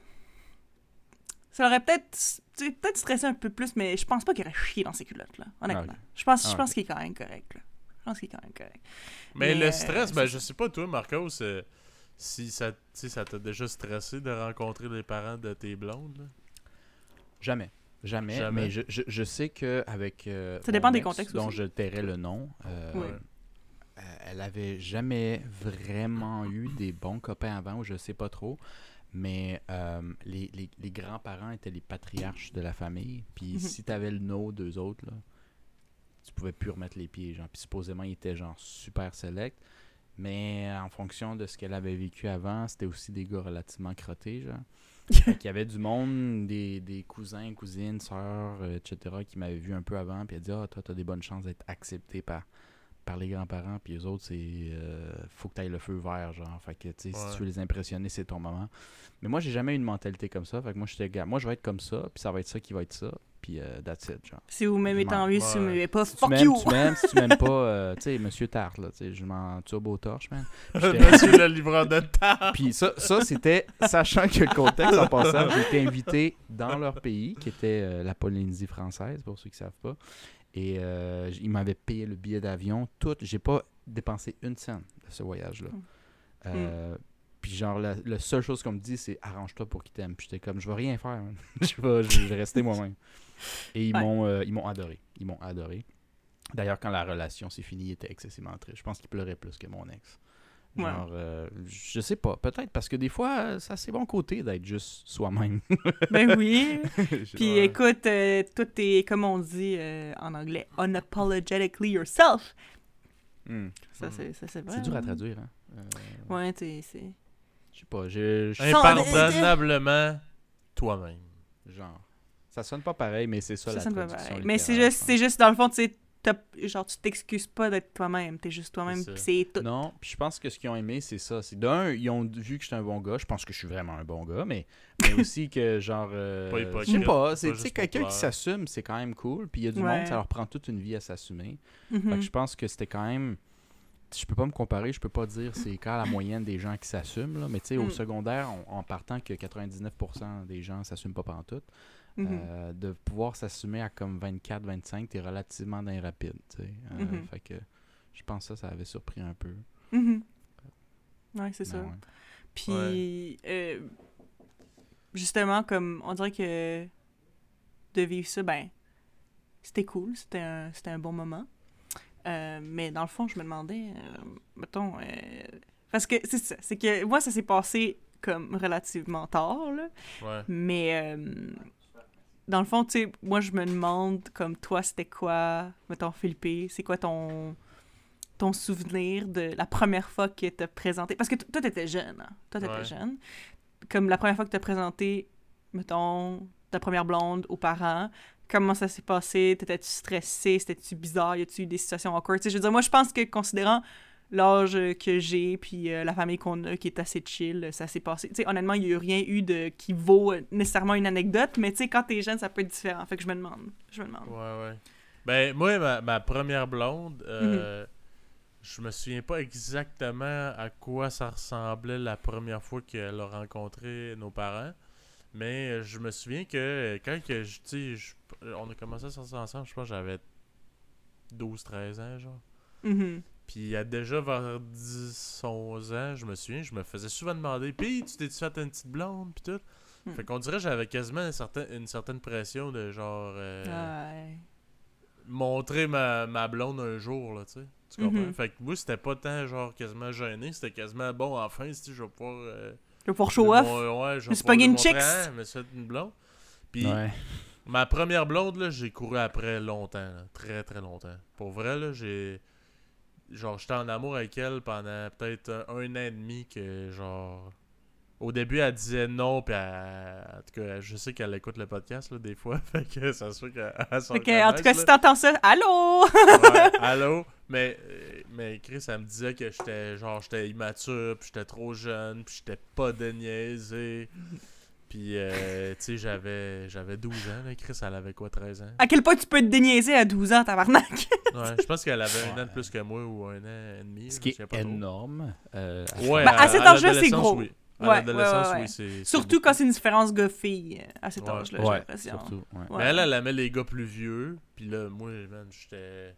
ça aurait peut-être peut-être stressé un peu plus, mais je pense pas qu'il aurait chié dans ses culottes, là. Honnêtement. Ah. Je pense, Ah, je pense qu'il est quand même correct, là. Je pense qu'il est quand même correct. Mais, Mais, le euh, stress, ben je sais pas toi, Marcos, euh, si ça ça t'a déjà stressé de rencontrer les parents de tes blondes. là? Jamais. Jamais. Jamais. Mais je, je, je sais qu'avec. Ça dépend des contextes Dont aussi. je tairai le nom. euh, Oui. euh, elle avait jamais vraiment eu des bons copains avant, ou je sais pas trop. Mais euh, les, les- les grands-parents étaient les patriarches de la famille. Puis Mhm. si t'avais le no d'eux autres, là, tu pouvais plus remettre les pieds. Genre. Puis supposément, ils étaient genre super select. Mais en fonction de ce qu'elle avait vécu avant, c'était aussi des gars relativement crottés, genre. Qu'il y avait du monde, des, des cousins, cousines, sœurs, euh, etc., qui m'avaient vu un peu avant, puis elle dit Ah, toi, t'as des bonnes chances d'être accepté par, par les grands-parents, puis les autres, c'est. euh, faut que t'ailles le feu vert, genre. Fait que, tu sais, si tu veux les impressionner, c'est ton moment. Mais moi, j'ai jamais eu une mentalité comme ça. Fait que moi, j'étais, gars, moi, je vais être comme ça, puis ça va être ça qui va être ça, puis euh, that's it, genre. Si vous m'aimez, tant mieux. Si vous m'aimez pas, Si tu fuck m'aimes, you! tu m'aimes. Si tu m'aimes pas, euh, tu sais, Monsieur Tarte, là, tu sais, je m'en turbo torche, man. Monsieur le livreur de temps. puis ça, ça c'était, sachant que le contexte en passant, j'ai été invité dans leur pays, qui était euh, la Polynésie française, pour ceux qui ne savent pas. Et euh, ils m'avaient payé le billet d'avion, tout. J'ai pas dépensé une scène de ce voyage-là. Mm. Euh, Puis genre, la, la seule chose qu'on me dit, c'est arrange-toi pour qu'ils t'aiment. Puis j'étais comme, je vais rien faire, vais, je vais rester moi-même. Et ils Ouais. m'ont euh, ils m'ont adoré. Ils m'ont adoré. D'ailleurs, quand la relation s'est finie, il était excessivement triste. Je pense qu'il pleurait plus que mon ex. Ouais. Genre, euh, je sais pas, peut-être parce que des fois, ça a ses bons côtés d'être juste soi-même. Ben oui. Puis Ouais. écoute, euh, tout est, comme on dit euh, en anglais, unapologetically yourself. Hmm. Ça, c'est ça, c'est vrai. C'est dur à hein. traduire, hein. Euh, Ouais, tu sais, c'est. Je sais pas, je- Sans- Impardonnablement toi-même. Genre. Ça sonne pas pareil, mais c'est ça, Ça la sonne pas pareil. Mais c'est juste, je c'est juste, dans le fond, tu genre, tu t'excuses pas d'être toi-même. T'es juste toi-même, C'est tout. Non, puis je pense que ce qu'ils ont aimé, c'est ça. C'est d'un, ils ont vu que j'étais un bon gars. Je pense que je suis vraiment un bon gars, mais, mais aussi que, genre. euh, Pas je sais pas, pas c'est quelqu'un qui s'assume, c'est quand même cool. Puis il y a du Ouais. monde, ça leur prend toute une vie à s'assumer. Mhm. Fait que je pense que c'était quand même. Je peux pas me comparer, je peux pas dire c'est quand la moyenne des gens qui s'assument, là, mais tu sais, au Mm. secondaire, on- en partant que 99% des gens s'assument pas pantoute, Euh, de pouvoir s'assumer à comme 24-25, t'es relativement dans les rapides, tu sais. Euh, Mhm. Fait que je pense que ça, ça avait surpris un peu. Mhm. Ouais, c'est ça. ouais. Puis, euh, justement, comme on dirait que de vivre ça, ben, c'était cool, c'était un, c'était un bon moment. Euh, mais dans le fond, je me demandais, euh, mettons, euh, parce que c'est ça, c'est que moi, ça s'est passé comme relativement tard, là, Ouais. mais euh, dans le fond, tu sais, moi, je me demande, comme toi, c'était quoi, mettons, Philippe, c'est quoi ton ton souvenir de la première fois que t'as présenté parce que toi t'étais jeune hein? toi t'étais Ouais. jeune. Comme la première fois que t'as présenté mettons ta première blonde aux parents comment ça s'est passé? T'étais-tu stressé c'était-tu bizarre? Y a-tu eu des situations awkward? Tu sais je veux dire moi je pense que considérant l'âge que j'ai puis euh, la famille qu'on a qui est assez chill ça s'est passé tu sais honnêtement il y a eu rien eu de qui vaut euh, nécessairement une anecdote mais tu quand t'es jeune ça peut être différent fait que je me demande je me demande Ouais, ouais. Ben, moi, ma, ma première blonde, euh, Mhm. je me souviens pas exactement à quoi ça ressemblait la première fois qu'elle a rencontré nos parents. Mais euh, je me souviens que euh, quand que je, on a commencé à sortir ensemble, je pense que j'avais 12-13 ans, genre. Mhm. Puis il y a déjà vers 10-11 ans, je me souviens, je me faisais souvent demander Pis tu t'es-tu fait une petite blonde, pis tout. Hmm. Fait qu'on dirait que j'avais quasiment une certaine, une certaine pression de genre. euh, Ouais. montrer ma, ma blonde un jour, là, tu sais. Tu comprends? Mhm. Fait que moi, c'était pas tant, genre, quasiment gêné. C'était quasiment, bon, enfin, si je vais pouvoir... euh, Le pour show off mon- ouais, je vais pouvoir une montrer, chicks. hein, je suis fait une blonde. Puis, Ouais. ma première blonde, là, j'ai couru après longtemps, là. Très, très longtemps. Pour vrai, là, j'ai... Genre, j'étais en amour avec elle pendant peut-être un, un an et demi que, genre... Au début, elle disait non, puis elle- en tout cas, je sais qu'elle écoute le podcast, là, des fois. Fait que ça se fait qu'elle s'en que, en tout cas, si t'entends ça, allô? Ouais, allô? Mais, euh, mais Chris, elle me disait que j'étais genre j'étais immature, puis j'étais trop jeune, puis j'étais pas de niaiser. Puis, euh, tu sais, j'avais, j'avais 12 ans, là. Chris, elle avait quoi, 13 ans? À quel point tu peux te déniaiser à 12 ans, tabarnak? Ouais, je pense qu'elle avait un an de plus que moi ou un an et demi. Ce qui est pas énorme. euh, à Ouais, Ben, à cet âge-là, c'est gros. Oui. À Ouais, l'adolescence, ouais, ouais, oui, c'est. Surtout quand c'est une différence gars-fille euh, à cet Ouais. âge-là, j'ai l'impression. surtout. ouais. Ouais. Mais elle, elle aimait les gars plus vieux. Puis là, moi, man, j'étais.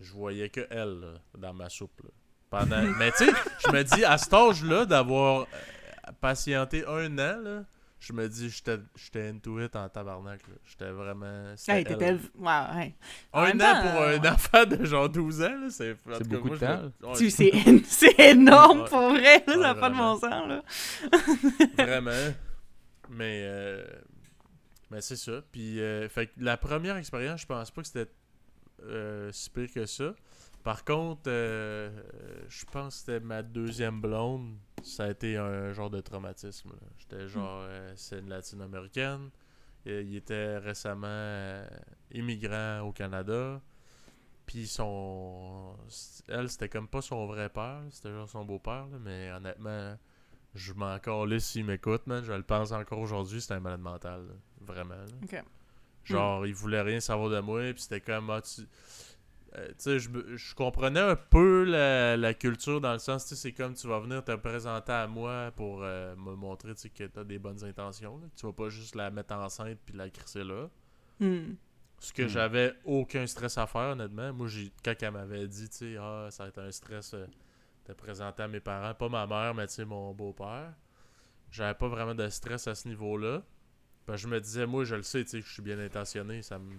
Je voyais que elle, là, dans ma soupe. là. Pendant... Mais tu sais, je me dis, à cet âge-là, d'avoir euh, patienté un an, là, je me dis, j'étais j'étais into it en tabarnak. J'étais vraiment. Hey, t'étais. Ouais, ouais. Un an temps, pour euh, un enfant de genre 12 ans, là, c'est. cas, beaucoup moi, de je temps. Ouais, Tu- C'est c'est énorme Ouais. pour vrai, là, ça n'a pas de bon sens, là. Vraiment. Mais, euh, mais c'est ça. Puis, euh, fait que la première expérience, je pense pas que c'était euh, si pire que ça. Par contre, euh, je pense que c'était ma deuxième blonde. Ça a été un genre de traumatisme. J'étais genre, euh, c'est une latino-américaine. Il était récemment euh, immigrant au Canada. Puis son. Elle, c'était comme pas son vrai père. C'était genre son beau-père. là, Mais honnêtement, je m'en calisse s'il m'écoute, man. Je le pense encore aujourd'hui. C'était un malade mental. là. Vraiment. là. Ok. Genre, il voulait rien savoir de moi. Puis c'était comme. ah, tu euh, tu sais, je, comprenais un peu la, la culture dans le sens, tu sais, c'est comme tu vas venir te présenter à moi pour euh, me montrer que tu as des bonnes intentions. là. Tu vas pas juste la mettre enceinte puis la crisser là. Hmm. Ce que Hmm. j'avais aucun stress à faire, honnêtement. Moi, j'ai quand elle m'avait dit, tu sais, ah, ça va être un stress euh, de présenter à mes parents, pas ma mère, mais tu sais, mon beau-père. J'avais pas vraiment de stress à ce niveau-là. Ben, je me disais, moi, je le sais, tu sais, que je suis bien intentionné. Ça me. Tu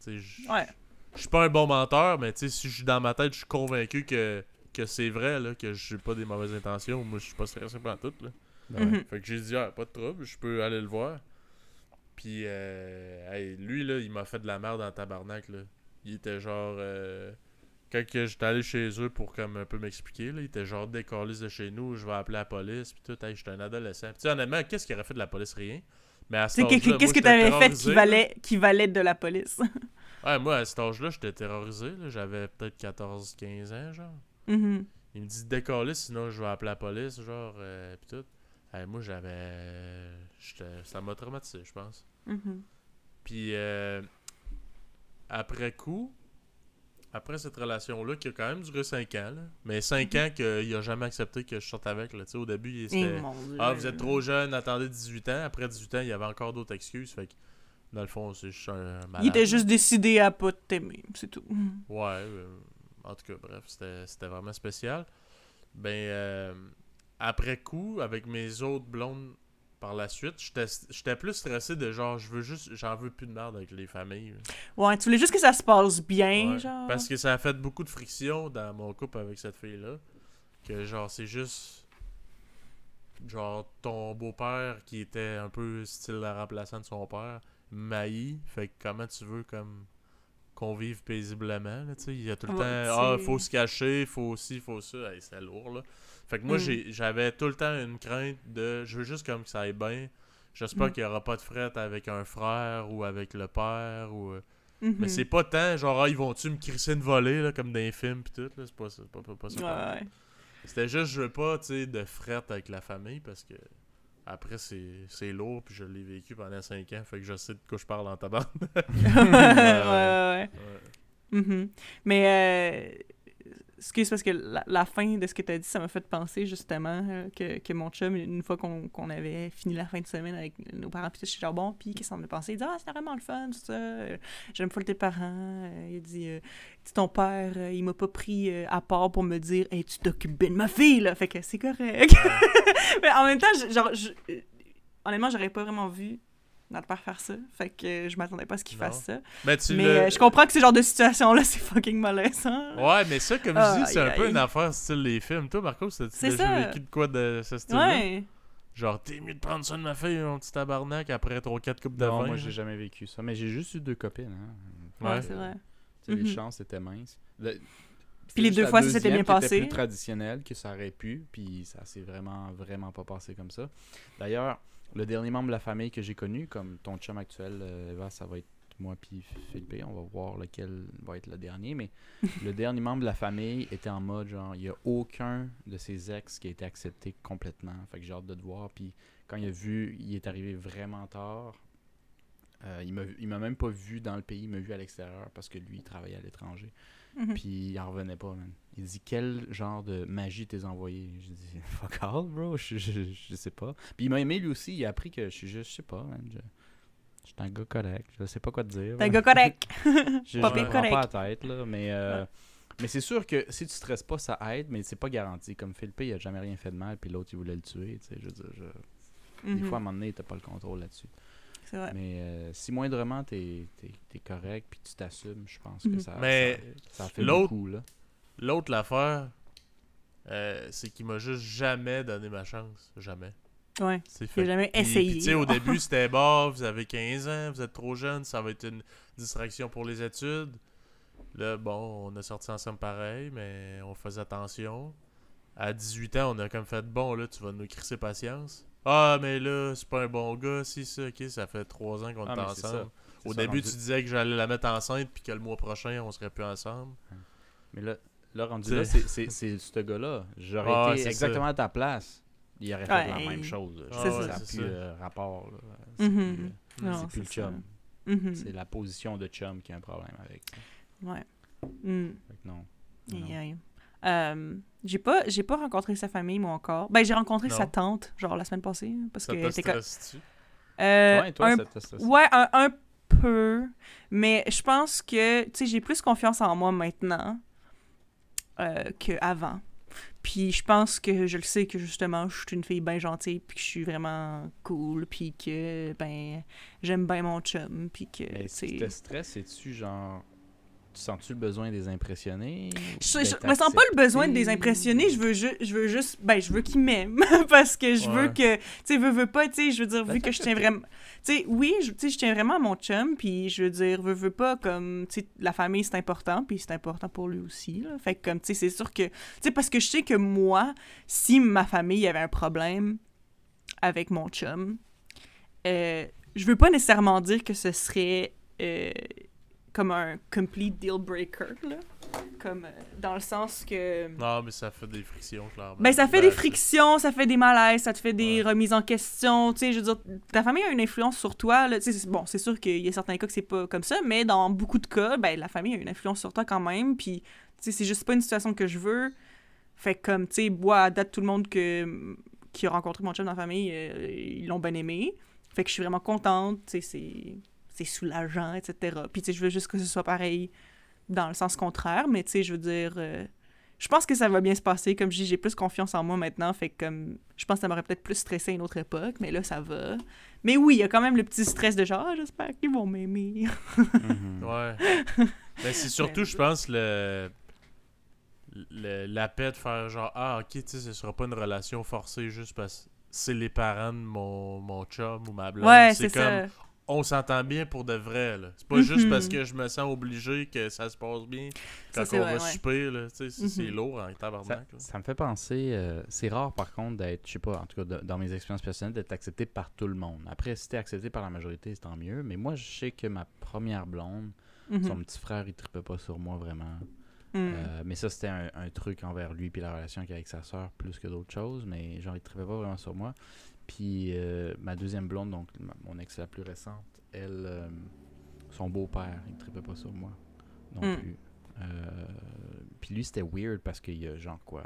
sais, je Ouais. Je suis pas un bon menteur, mais tu sais, si je suis dans ma tête, je suis convaincu que, que c'est vrai, là, que j'ai pas des mauvaises intentions. Moi, je suis pas stressé par tout, là. Mhm. Fait que j'ai dit, ah, pas de trouble, je peux aller le voir. Puis, euh, hey, lui, là, il m'a fait de la merde en tabarnak, là. Il était genre. euh, quand j'étais allé chez eux pour comme un peu m'expliquer, là, il était genre décaliste de chez nous, je vais appeler la police, puis tout. Hey, j'étais un adolescent. Puis, tu sais, honnêtement, qu'est-ce qu'il aurait fait de la police? Rien. Mais à âge-là, Qu'est-ce que t'avais fait qui valait, qui valait de la police? Ouais, moi, à cet âge-là, j'étais terrorisé. J'avais peut-être 14-15 ans, genre. Mhm. Il me dit décoller, sinon je vais appeler la police, genre, euh, pis tout. Moi, j'avais. Ça m'a traumatisé, je pense. Mhm. Puis, euh, après coup, après cette relation-là, qui a quand même duré 5 ans, là, mais 5 ans qu'il a jamais accepté que je sorte avec. Là. Tu sais, Au début, il Eh, Dieu. Ah, vous êtes trop jeune, attendez 18 ans. Après 18 ans, il y avait encore d'autres excuses. Fait que, dans le fond, c'est juste un malade. Il était juste décidé à pas t'aimer, c'est tout. Ouais, euh, en tout cas, bref, c'était vraiment spécial. Ben, euh, après coup, avec mes autres blondes par la suite, j'étais plus stressé de genre, je veux juste, j'en veux plus de merde avec les familles. Ouais, tu voulais juste que ça se passe bien, Ouais, genre. Parce que ça a fait beaucoup de friction dans mon couple avec cette fille-là. Que genre, c'est juste. Genre, ton beau-père qui était un peu style la remplaçant de son père, maï. Fait que comment tu veux comme qu'on vive paisiblement, là. Il y a tout le Ouais, temps, ah, faut se cacher, faut ci, faut ça. Hey, c'est lourd, là. Fait que moi, Mm. j'ai- j'avais tout le temps une crainte de, je veux juste comme que ça aille bien. J'espère Mm. qu'il n'y aura pas de fret avec un frère ou avec le père ou... euh, Mhm. mais c'est pas tant, genre, ah, ils vont-tu me crisser une volée, là, comme dans les films pis tout, là. C'est pas. Pas, pas, pas ça. Ouais, ouais. C'était juste, je veux pas, tu sais, de fret avec la famille parce que. Après, c'est lourd, puis je l'ai vécu pendant 5 ans, fait que je sais de quoi je parle en tabac. ouais, ouais, ouais. Ouais. Mhm. Mais, euh, excuse, parce que la, la fin de ce que tu as dit, ça m'a fait penser justement euh, que, que mon chum, une fois qu'on avait fini la fin de semaine avec nos parents, puis suis genre bon, puis qu'est-ce qu'on a pensé? Il dit, ah, c'était vraiment le fun, tout ça. Euh, J'aime full tes parents. Euh, il dit, euh, dit, ton père, il m'a pas pris à part pour me dire, hey, tu t'occupes bien de ma fille, là. Fait que c'est correct. Mais en même temps, genre, je- honnêtement, j'aurais pas vraiment vu notre père faire ça. Fait que je m'attendais pas à ce qu'il fasse ça. Mais tu Mais le- euh, je comprends que ce genre de situation-là, c'est fucking malaisant. Ouais, mais ça, comme je dis, c'est un peu une affaire style les films. Toi, Marco, t'as C'est déjà vécu de quoi de ce style Ouais. Genre, t'es mieux de prendre ça de ma fille, mon petit tabarnak, après 3-4 coupes de Non, moi, j'ai jamais vécu ça. Mais j'ai juste eu deux copines. Hein. Ouais, Ouais. c'est vrai. Tu sais, Les Mhm. chances étaient minces. Le- Puis les deux fois, ça s'était bien passé. plus traditionnel que ça aurait pu, puis ça s'est vraiment, vraiment pas passé comme ça. D'ailleurs, le dernier membre de la famille que j'ai connu, comme ton chum actuel, euh, Eva, ça va être moi puis Philippe. On va voir lequel va être le dernier, mais le dernier membre de la famille était en mode genre, il y a aucun de ses ex qui a été accepté complètement. Fait que j'ai hâte de te voir. Puis quand il a vu, il est arrivé vraiment tard. Euh, il m'a il m'a même pas vu dans le pays, il m'a vu à l'extérieur parce que lui, il travaillait à l'étranger. Mhm. Puis il en revenait pas, man. Il dit quel genre de magie t'es envoyé? J'ai dit fuck all, bro, je, je, je sais pas. Puis il m'a aimé lui aussi, il a appris que je suis juste, je sais pas, man. Je, je suis un gars correct, je sais pas quoi te dire. T'es un gars correct. Je, pas je bien correct. pas la tête, là, mais, euh, mais c'est sûr que si tu stresses pas, ça aide, mais c'est pas garanti. Comme Philippe, il a jamais rien fait de mal, puis l'autre, il voulait le tuer, tu sais, je veux dire, je... Des Mhm. fois, à un moment donné, t'as pas le contrôle là-dessus. C'est vrai. Mais euh, si moindrement t'es es, correct puis tu t'assumes, je pense que Mhm. ça, Mais ça, ça fait l'autre- beaucoup. Là. L'autre l'affaire, euh, c'est qu'il m'a juste jamais donné ma chance. Jamais. Ouais. C'est J'ai fait. jamais Puis- essayé. puis, tu sais, au début, c'était bon, vous avez 15 ans, vous êtes trop jeune, ça va être une distraction pour les études. Là, bon, on a sorti ensemble pareil, mais on faisait attention. À 18 ans, on a comme fait bon, là, tu vas nous crisser patience. Ah, mais là, c'est pas un bon gars, si ça, ok, ça fait 3 ans qu'on Ah, est ensemble. Au ça, début, rendu- tu disais que j'allais la mettre enceinte, puis que le mois prochain, on serait plus ensemble. Mais là, là rendu là, c'est- c'est c'est ce gars-là. J'aurais Ah, été c'est exactement à ta place. Il aurait fait Ouais, la même chose. Ah ouais, ça n'a plus ça. euh, rapport. Mhm. plus, euh, Non, c'est plus le chum. Mhm. C'est la position de chum qui a un problème avec. ça. Ouais. Mm. Fait que non. Aïe, Non. aïe. Euh, j'ai pas j'ai pas rencontré sa famille moi encore. Ben j'ai rencontré Non. sa tante genre la semaine passée parce Ça que te stresse-tu? Euh, ouais, toi, un- ça te stresse. ouais un, un peu mais je pense que tu sais j'ai plus confiance en moi maintenant euh, qu'avant. Puis je pense que je le sais que justement je suis une fille bien gentille puis que je suis vraiment cool puis que ben j'aime bien mon chum puis que Mais si te stresse, c'est-tu genre. Tu sens-tu le besoin de les impressionner ou Je, je me sens pas le besoin de les impressionner, je veux, je veux juste, ben, je veux qu'ils m'aiment, parce que je veux que, tu sais, veux, veux pas, tu sais, je veux dire, vu Ben, que je tiens vraiment, tu sais, oui, je- tu sais, je tiens vraiment à mon chum, puis je veux dire, veux, veux pas, comme, tu sais, la famille, c'est important, puis c'est important pour lui aussi, là, fait que, comme, tu sais, c'est sûr que, tu sais, parce que je sais que moi, si ma famille avait un problème avec mon chum, euh, je veux pas nécessairement dire que ce serait euh, comme un complete deal breaker, là. Comme euh, dans le sens que. Non, mais ça fait des frictions, clairement. Ben, ça fait Ben, des c'est- frictions, ça fait des malaises, ça te fait des Ouais. remises en question. Tu sais, je veux dire, ta famille a une influence sur toi. Là. Bon, c'est sûr qu'il y a certains cas que c'est pas comme ça, mais dans beaucoup de cas, ben, la famille a une influence sur toi quand même. Puis, tu sais, c'est juste pas une situation que je veux. Fait comme, tu sais, moi, à date, tout le monde que, qui a rencontré mon chum dans la famille, euh, ils l'ont bien aimé. Fait que je suis vraiment contente. Tu sais, c'est c'est soulageant, etc. Puis, tu sais, je veux juste que ce soit pareil dans le sens contraire, mais tu sais, je veux dire, euh, je pense que ça va bien se passer. Comme je dis, j'ai plus confiance en moi maintenant, fait que comme, je pense que ça m'aurait peut-être plus stressé à une autre époque, mais là, ça va. Mais oui, il y a quand même le petit stress de genre, Ah, j'espère qu'ils vont m'aimer. Mhm. Ouais. Mais c'est surtout, je pense, le. le- la paix de faire genre, ah, ok, tu sais, ce sera pas une relation forcée juste parce que c'est les parents de mon, mon chum ou ma blonde. ouais, c'est comme, ça. On s'entend bien pour de vrai, là. C'est pas juste Mhm. parce que je me sens obligé que ça se passe bien Ça, quand c'est on vrai, va ouais. souper, là. Tu sais, c'est c'est Mhm. lourd en Ça, tabarnak, là. ça me fait penser, euh, c'est rare par contre d'être, je sais pas, en tout cas de- dans mes expériences personnelles, d'être accepté par tout le monde. Après, si t'es accepté par la majorité, c'est tant mieux. Mais moi, je sais que ma première blonde, Mhm. son petit frère, il tripait pas sur moi vraiment. Mm. Euh, mais ça, c'était un, un truc envers lui, puis la relation qu'il a avec sa soeur, plus que d'autres choses. Mais genre, il tripait pas vraiment sur moi. Puis euh, ma deuxième blonde, donc ma- mon ex la plus récente, elle, euh, son beau-père, il tripait pas sur moi non Mm. plus. Euh, puis lui, c'était weird parce qu'il a genre quoi,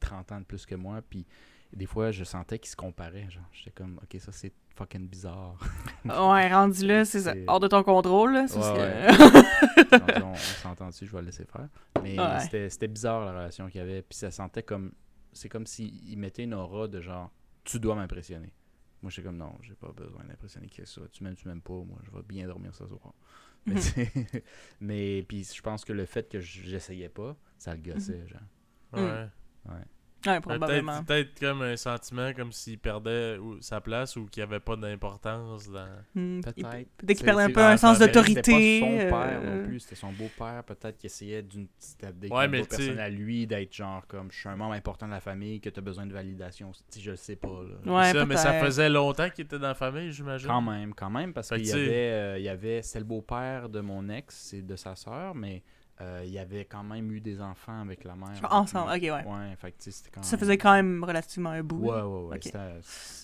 30 ans de plus que moi. Puis des fois, je sentais qu'il se comparait. Genre, j'étais comme, ok, ça c'est fucking bizarre. Ouais, rendu là, c'est Hors de ton contrôle, là. Ouais, on, on s'entend dessus, je vais le laisser faire. Mais Ouais. c'était bizarre la relation qu'il y avait. Puis ça sentait comme. C'est comme s'il mettait une aura de genre, tu dois m'impressionner. Moi, j'étais comme, non, j'ai pas besoin d'impressionner qui que ce soit. Tu m'aimes, tu m'aimes pas. Moi, je vais bien dormir ce soir. Mais, Mhm. tu sais, mais puis je pense que le fait que j'essayais pas, ça le gossait, genre. Ouais. Ouais. Ouais, Euh, probablement. Peut-être peut-être comme un sentiment comme s'il perdait ou- sa place ou qu'il n'y avait pas d'importance dans. Mm. Il- Peut-être. Peut-être qu'il perdait un peu un sens d'autorité. C'était pas son père euh, non plus, c'était son beau-père peut-être qui essayait d'une petite des Ouais, mais tu sais- personnels à lui d'être genre comme je suis un membre important de la famille que tu as besoin de validation. Si je le sais pas là. Ouais, ça, mais ça faisait longtemps qu'il était dans la famille, j'imagine. Quand même, quand même parce Fait qu'il que y avait euh, il y avait c'est le beau-père de mon ex et de sa sœur mais euh, il y avait quand même eu des enfants avec la mère. Ensemble, Donc, ok, ouais. Ouais, fait quand Ça même- faisait quand même relativement un bout. Ouais, ouais, ouais.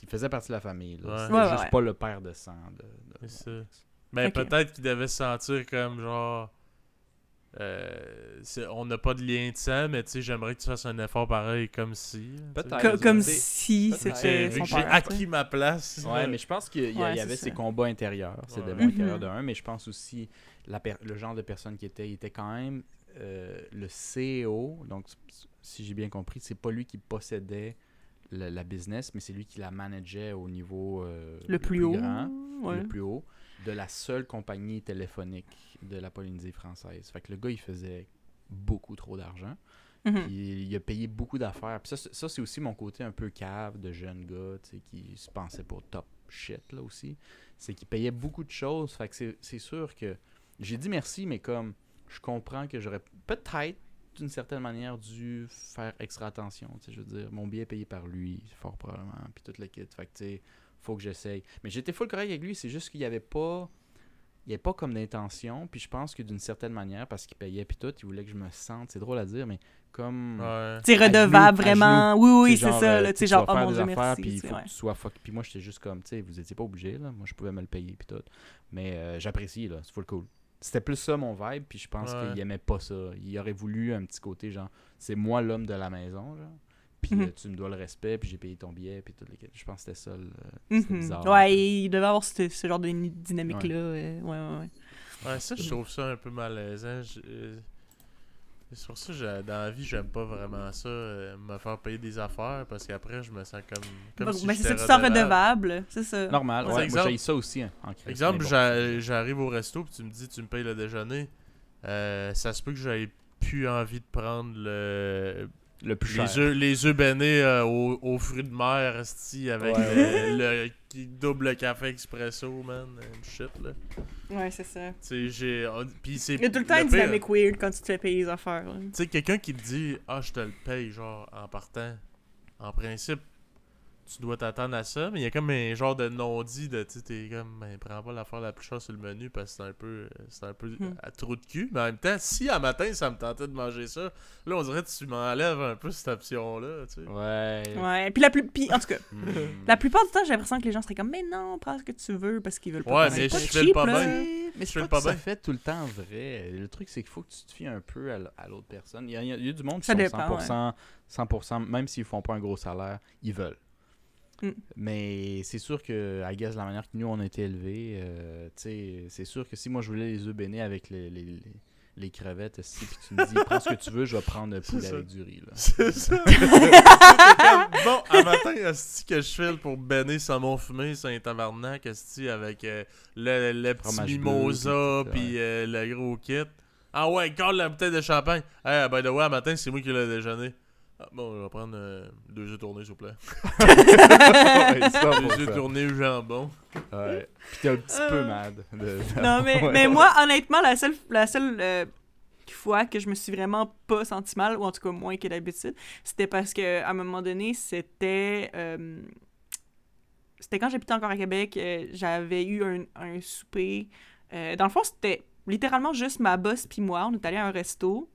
Il faisait partie de la famille. Ouais. C'était Ouais, juste ouais. pas le père de sang. De, ça. Ok. peut-être qu'il devait se sentir comme genre. euh, on n'a pas de lien de sang, mais tu sais, j'aimerais que tu fasses un effort pareil, comme si. Peut-être. Co- comme si c'était Vu son que j'ai acquis ma place. Ouais, mais je pense qu'il y, avait ça. combats intérieurs, ses Ouais. démons Mhm. intérieurs de un, mais je pense aussi la per- le genre de personne qui était, il était quand même euh, le CEO, donc si j'ai bien compris, c'est pas lui qui possédait la, la business, mais c'est lui qui la manageait au niveau euh, Le plus haut. grand, Ouais. le plus haut, de la seule compagnie téléphonique de la Polynésie française. Fait que le gars, il faisait beaucoup trop d'argent. Mhm. Puis il a payé beaucoup d'affaires. Puis ça, c'est- ça, c'est aussi mon côté un peu cave de jeune gars, qui se pensait pour top shit, là, aussi. C'est qu'il payait beaucoup de choses. Fait que c'est sûr que... J'ai dit merci, mais comme, je comprends que j'aurais peut-être, d'une certaine manière, dû faire extra attention, tu sais, je veux dire. Mon billet est payé par lui, fort probablement, puis tout le kit. Fait que, tu sais, faut que j'essaye. Mais j'étais full correct avec lui, c'est juste qu'il y avait pas... Il n'y avait pas comme d'intention, puis je pense que d'une certaine manière, parce qu'il payait puis tout, il voulait que je me sente, c'est drôle à dire, mais comme... Ouais. À redevable, genoux, vraiment. Oui, oui, c'est ça. euh, Là, tu sais, genre, oh mon Dieu, affaires, merci. puis il c'est- faut ouais. que tu sois fuck. Puis moi, j'étais juste comme, tu sais, vous étiez pas obligé, là. Moi, je pouvais me le payer, puis tout. Mais euh, j'apprécie, là. C'est full cool. C'était plus ça mon vibe, puis je pense Ouais. qu'il aimait pas ça. Il aurait voulu un petit côté, genre, c'est moi l'homme de la maison, genre. Puis Mhm. euh, tu me dois le respect, puis j'ai payé ton billet, puis tout. les- Je pense que c'était ça. le- C'était Mhm. bizarre. Ouais, il devait avoir ce, ce genre de dynamique-là. euh, Ouais, ouais, ouais. Ouais, ça, je trouve ça un peu malaisant. Je- euh, C'est pour ça que dans la vie, j'aime pas vraiment ça, euh, me faire payer des affaires, parce qu'après, je me sens comme. comme Bon, si ben, c'est ça, tu sens redevable. C'est ça. Normal. Ouais, exemple- moi, j'ai ça aussi, hein, en Christ, Exemple, mais bon. j'arrive au resto, puis tu me dis, tu me payes le déjeuner. Euh, ça se peut que j'aie plus envie de prendre le. Le plus cher. Les œufs, les œufs bénés euh, aux, aux fruits de mer, esti, avec Ouais, euh, le, qui double café expresso, man. Une shit, là. Ouais, c'est ça. Tu sais, j'ai. on- Puis c'est. Il y a tout le temps une dynamique weird quand tu te fais payer les affaires. là. Tu sais, quelqu'un qui te dit Ah, je te le paye, genre, en partant. En principe, tu dois t'attendre à ça, mais il y a comme un genre de non-dit de, tu sais, t'es comme, ben, prends pas l'affaire la plus chère sur le menu parce que c'est un peu, euh, c'est un peu Hmm. à trou de cul. Mais en même temps, si à matin ça me tentait de manger ça, là, on dirait que tu m'enlèves un peu cette option-là, tu sais. Ouais. Ouais, puis la plus. Puis, en tout cas, Hmm. la plupart du temps, j'ai l'impression que les gens seraient comme, mais non, prends ce que tu veux parce qu'ils veulent pas. Ouais, mais je pas fais pas là. bien. Mais Je c'est fais pas bien. fait tout le temps vrai. Le truc, c'est qu'il faut que tu te fies un peu à l'autre personne. Il y, a, il y du monde qui Ça sont dépend, 100%, 100%, même s'ils font pas un gros salaire, ils veulent. Mm. Mais c'est sûr que, I guess, la manière que nous, on a été élevés, euh, tu sais, c'est sûr que si moi, je voulais les œufs bénis avec les, les, les, les crevettes, si, puis tu me dis, prends ce que tu veux, je vais prendre le poulet avec du riz. Là. C'est ça. Bon, à matin, esti que je file pour bénir saumon fumé, c'est un tabarnak, esti, avec euh, le, le petit mimosa, puis euh, le gros kit. Ah ouais, colle la bouteille de champagne. Hey, by the way, à matin, c'est moi qui l'ai déjeuné. Ah, bon, je vais prendre euh, deux œufs tournés, s'il vous plaît. Ouais, deux œufs tournés au jambon. Ouais. Puis t'es un petit peu mad. de- Non, mais, Ouais. mais moi, honnêtement, la seule, la seule euh, fois que je me suis vraiment pas senti mal, ou en tout cas moins que d'habitude, c'était parce que à un moment donné, c'était. euh, c'était quand j'habitais encore à Québec, euh, j'avais eu un, un souper. euh, dans le fond, c'était littéralement juste ma boss puis moi. On est allé à un resto.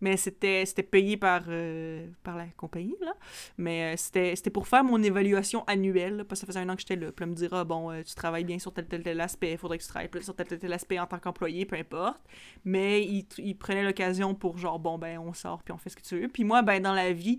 Mais c'était payé par, euh, par la compagnie, là. Mais euh, c'était pour faire mon évaluation annuelle, parce que ça faisait un an que j'étais là. Puis là, me dire, ah, bon, euh, tu travailles bien sur tel, tel, tel aspect, il faudrait que tu travailles plus sur tel, tel, tel aspect en tant qu'employé, peu importe. Mais il, il prenait l'occasion pour genre, bon, ben, on sort, puis on fait ce que tu veux. Puis moi, ben, dans la vie,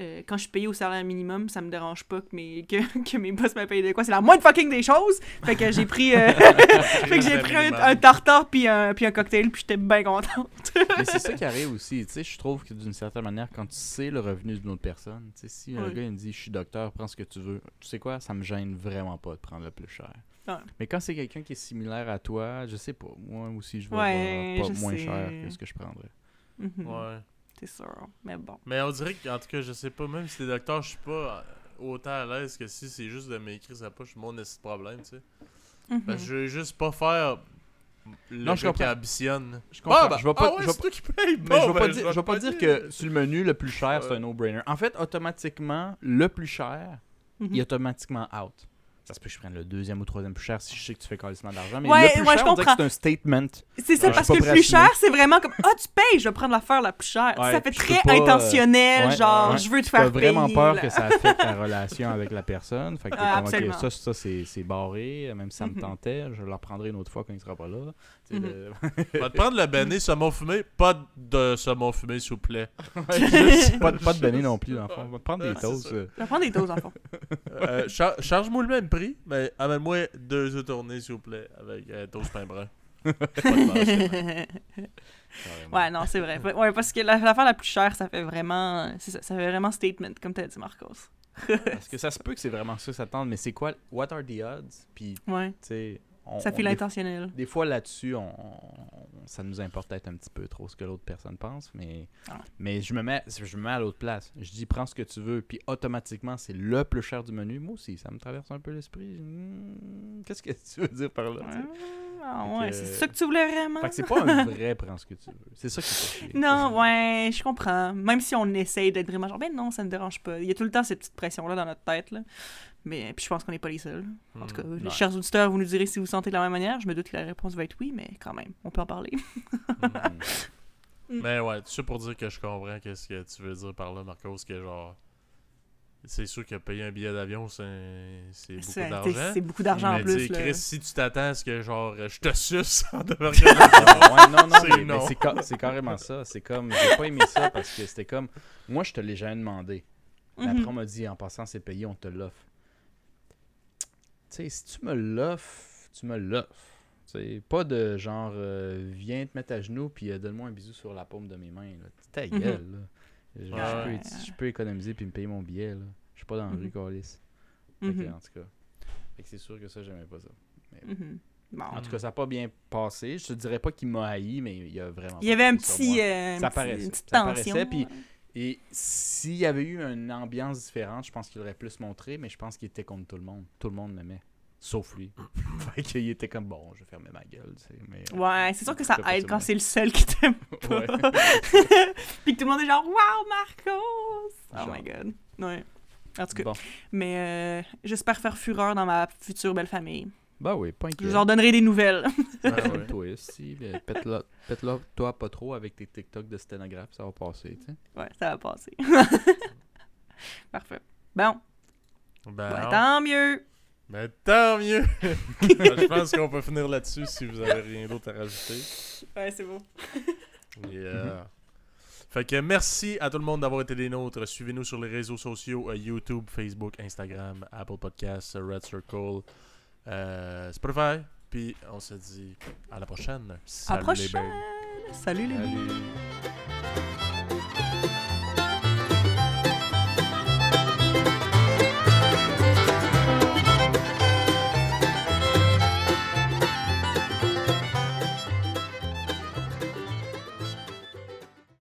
euh, quand je suis payée au salaire minimum, ça me dérange pas que mes, que, que mes boss me payent de quoi. C'est la moindre fucking des choses. Fait que j'ai pris, euh, fait que j'ai pris un, un tartare puis un, puis un cocktail, puis j'étais bien contente. Mais c'est ça qui arrive aussi. Tu sais, je trouve que d'une certaine manière, quand tu sais le revenu d'une autre personne, tu sais, si un gars il me dit je suis docteur, prends ce que tu veux, tu sais quoi, ça me gêne vraiment pas de prendre le plus cher. Mais quand c'est quelqu'un qui est similaire à toi, je sais pas. Moi aussi, je vais Ouais, avoir pas je moins sais. cher que ce que je prendrais. Mhm. Ouais. C'est sûr. Mais bon. Mais on dirait qu'en tout cas, je sais pas, même si t'es docteur, je suis pas euh, autant à l'aise que si c'est juste de m'écrire sa poche, mon esti de problème, tu sais. Mhm. Parce que je veux juste pas faire le Non, je gars qui comprends. ambitionne. Je comprends. Ah, bah, je vais pas, ah ouais, je vais c'est toi qui paye. Mais Bon, je vais ben, pas dire, je vais pas te dire que sur le menu, le plus cher, c'est un no-brainer. En fait, automatiquement, le plus cher, Mhm. il est automatiquement out. Ça se peut que je prenne le deuxième ou troisième plus cher si je sais que tu fais carrément d'argent. Mais Ouais, le plus ouais, cher, je on comprends. c'est un statement. C'est ça, Ouais, parce que le plus cher, c'est vraiment comme Ah, tu payes, je vais prendre l'affaire la plus chère. Ouais, ça fait très pas, euh, intentionnel, genre, ouais. je veux te T'as faire vraiment payer, peur là. que ça affecte ta relation avec la personne. Fait que Ah, comme, ça, ça c'est, c'est barré. Même si ça me Mhm. tentait, je le reprendrai une autre fois quand il sera pas là. Tu le- On va te prendre le béné saumon fumé, pas de saumon fumé, s'il vous plaît. Juste pas, de- pas de non plus, dans le fond. On va te prendre des toasts. euh. Vais prendre des doses, en fond. Euh, char- Charge-moi le même prix, mais amène-moi deux œufs tournés, s'il vous plaît, avec euh, toast pain brun. Ouais, non, c'est vrai. Ouais, parce que la- l'affaire la plus chère, ça fait vraiment. ça, ça fait vraiment statement, comme t'as dit, Marcos. Parce que ça se peut que c'est vraiment ça que ça tente, mais c'est quoi What are the odds? Puis, tu Ouais. sais, on- Ça fait des, l'intentionnel. des fois là-dessus, on, on- ça nous importe peut-être un petit peu trop ce que l'autre personne pense, mais, Ah. mais je me mets je me mets à l'autre place. Je dis prends ce que tu veux, puis automatiquement c'est le plus cher du menu. Moi aussi, ça me traverse un peu l'esprit. Hmm, Qu'est-ce que tu veux dire par là? Ah ouais, que- c'est ça que tu voulais vraiment? Fait que c'est pas un vrai prends ce que tu veux. C'est ça qui. Non, ouais, je comprends. Même si on essaye d'être vraiment genre, ben non, ça ne dérange pas. Il y a tout le temps cette petite pression-là dans notre tête, là. Mais puis je pense qu'on n'est pas les seuls. En tout cas, Hmm. les ouais. chers auditeurs, vous nous direz si vous sentez de la même manière. Je me doute que la réponse va être oui, mais quand même, on peut en parler. Hmm. Mais ouais, tout ça pour dire que je comprends qu'est-ce que tu veux dire par là, Marcos, que genre. C'est sûr que payer un billet d'avion, c'est c'est beaucoup C'est d'argent. c'est beaucoup d'argent en Mais plus. Chris, si tu t'attends à ce que genre je te suce en devant Ah, ouais, non, non, C'est mais- mais non. c'est ca- c'est carrément ça. C'est comme, j'ai pas aimé ça parce que c'était comme, moi je te l'ai jamais demandé. Mais Mhm. après on m'a dit, en passant c'est payé, on te l'offre. Tu sais, si tu me l'offres, tu me l'offres. Tu sais, pas de genre, euh, viens te mettre à genoux puis euh, donne-moi un bisou sur la paume de mes mains. Là. Ta Mhm. gueule, là. Je, Ouais. peux, économiser puis me payer mon billet, là. Je suis pas dans la rue, Mhm. Calis. Fait que, Mhm. En tout cas. C'est sûr que ça, j'aimais pas ça. Mhm. Bon. En tout cas, ça n'a pas bien passé. Je te dirais pas qu'il m'a haï, mais il y a vraiment. Il y avait un petit, euh, un Ça petit- paraissait. une petite Ça tension. puis- Et s'il y avait eu une ambiance différente, je pense qu'il aurait plus montré, mais je pense qu'il était contre tout le monde. Tout le monde l'aimait. Sauf lui. fait qu'il était comme bon, je vais fermer ma gueule. tu sais, Mais, Ouais, c'est sûr que ça aide quand c'est le seul qui t'aime pas. Puis que tout le monde est genre, wow, Marcos! Oh Genre. my god. Ouais. En tout cas, Bon. mais euh, j'espère faire fureur dans ma future belle famille. Bah oui, pas Je inquiet. vous en donnerai des nouvelles. Ouais, ouais. toi aussi. mais Pète-la, pète-la, toi pas trop avec tes TikTok de sténographe, ça va passer. tu sais. Ouais, ça va passer. Parfait. Bon, Ben, non. tant mieux. Ben, tant mieux! je pense qu'on peut finir là-dessus si vous avez rien d'autre à rajouter. Ouais, c'est beau. Yeah. Fait que merci à tout le monde d'avoir été des nôtres. Suivez-nous sur les réseaux sociaux euh, YouTube, Facebook, Instagram, Apple Podcasts, Red Circle, euh, Spotify. Puis on se dit à la prochaine. À Salut la les prochaine. Salut les Salut.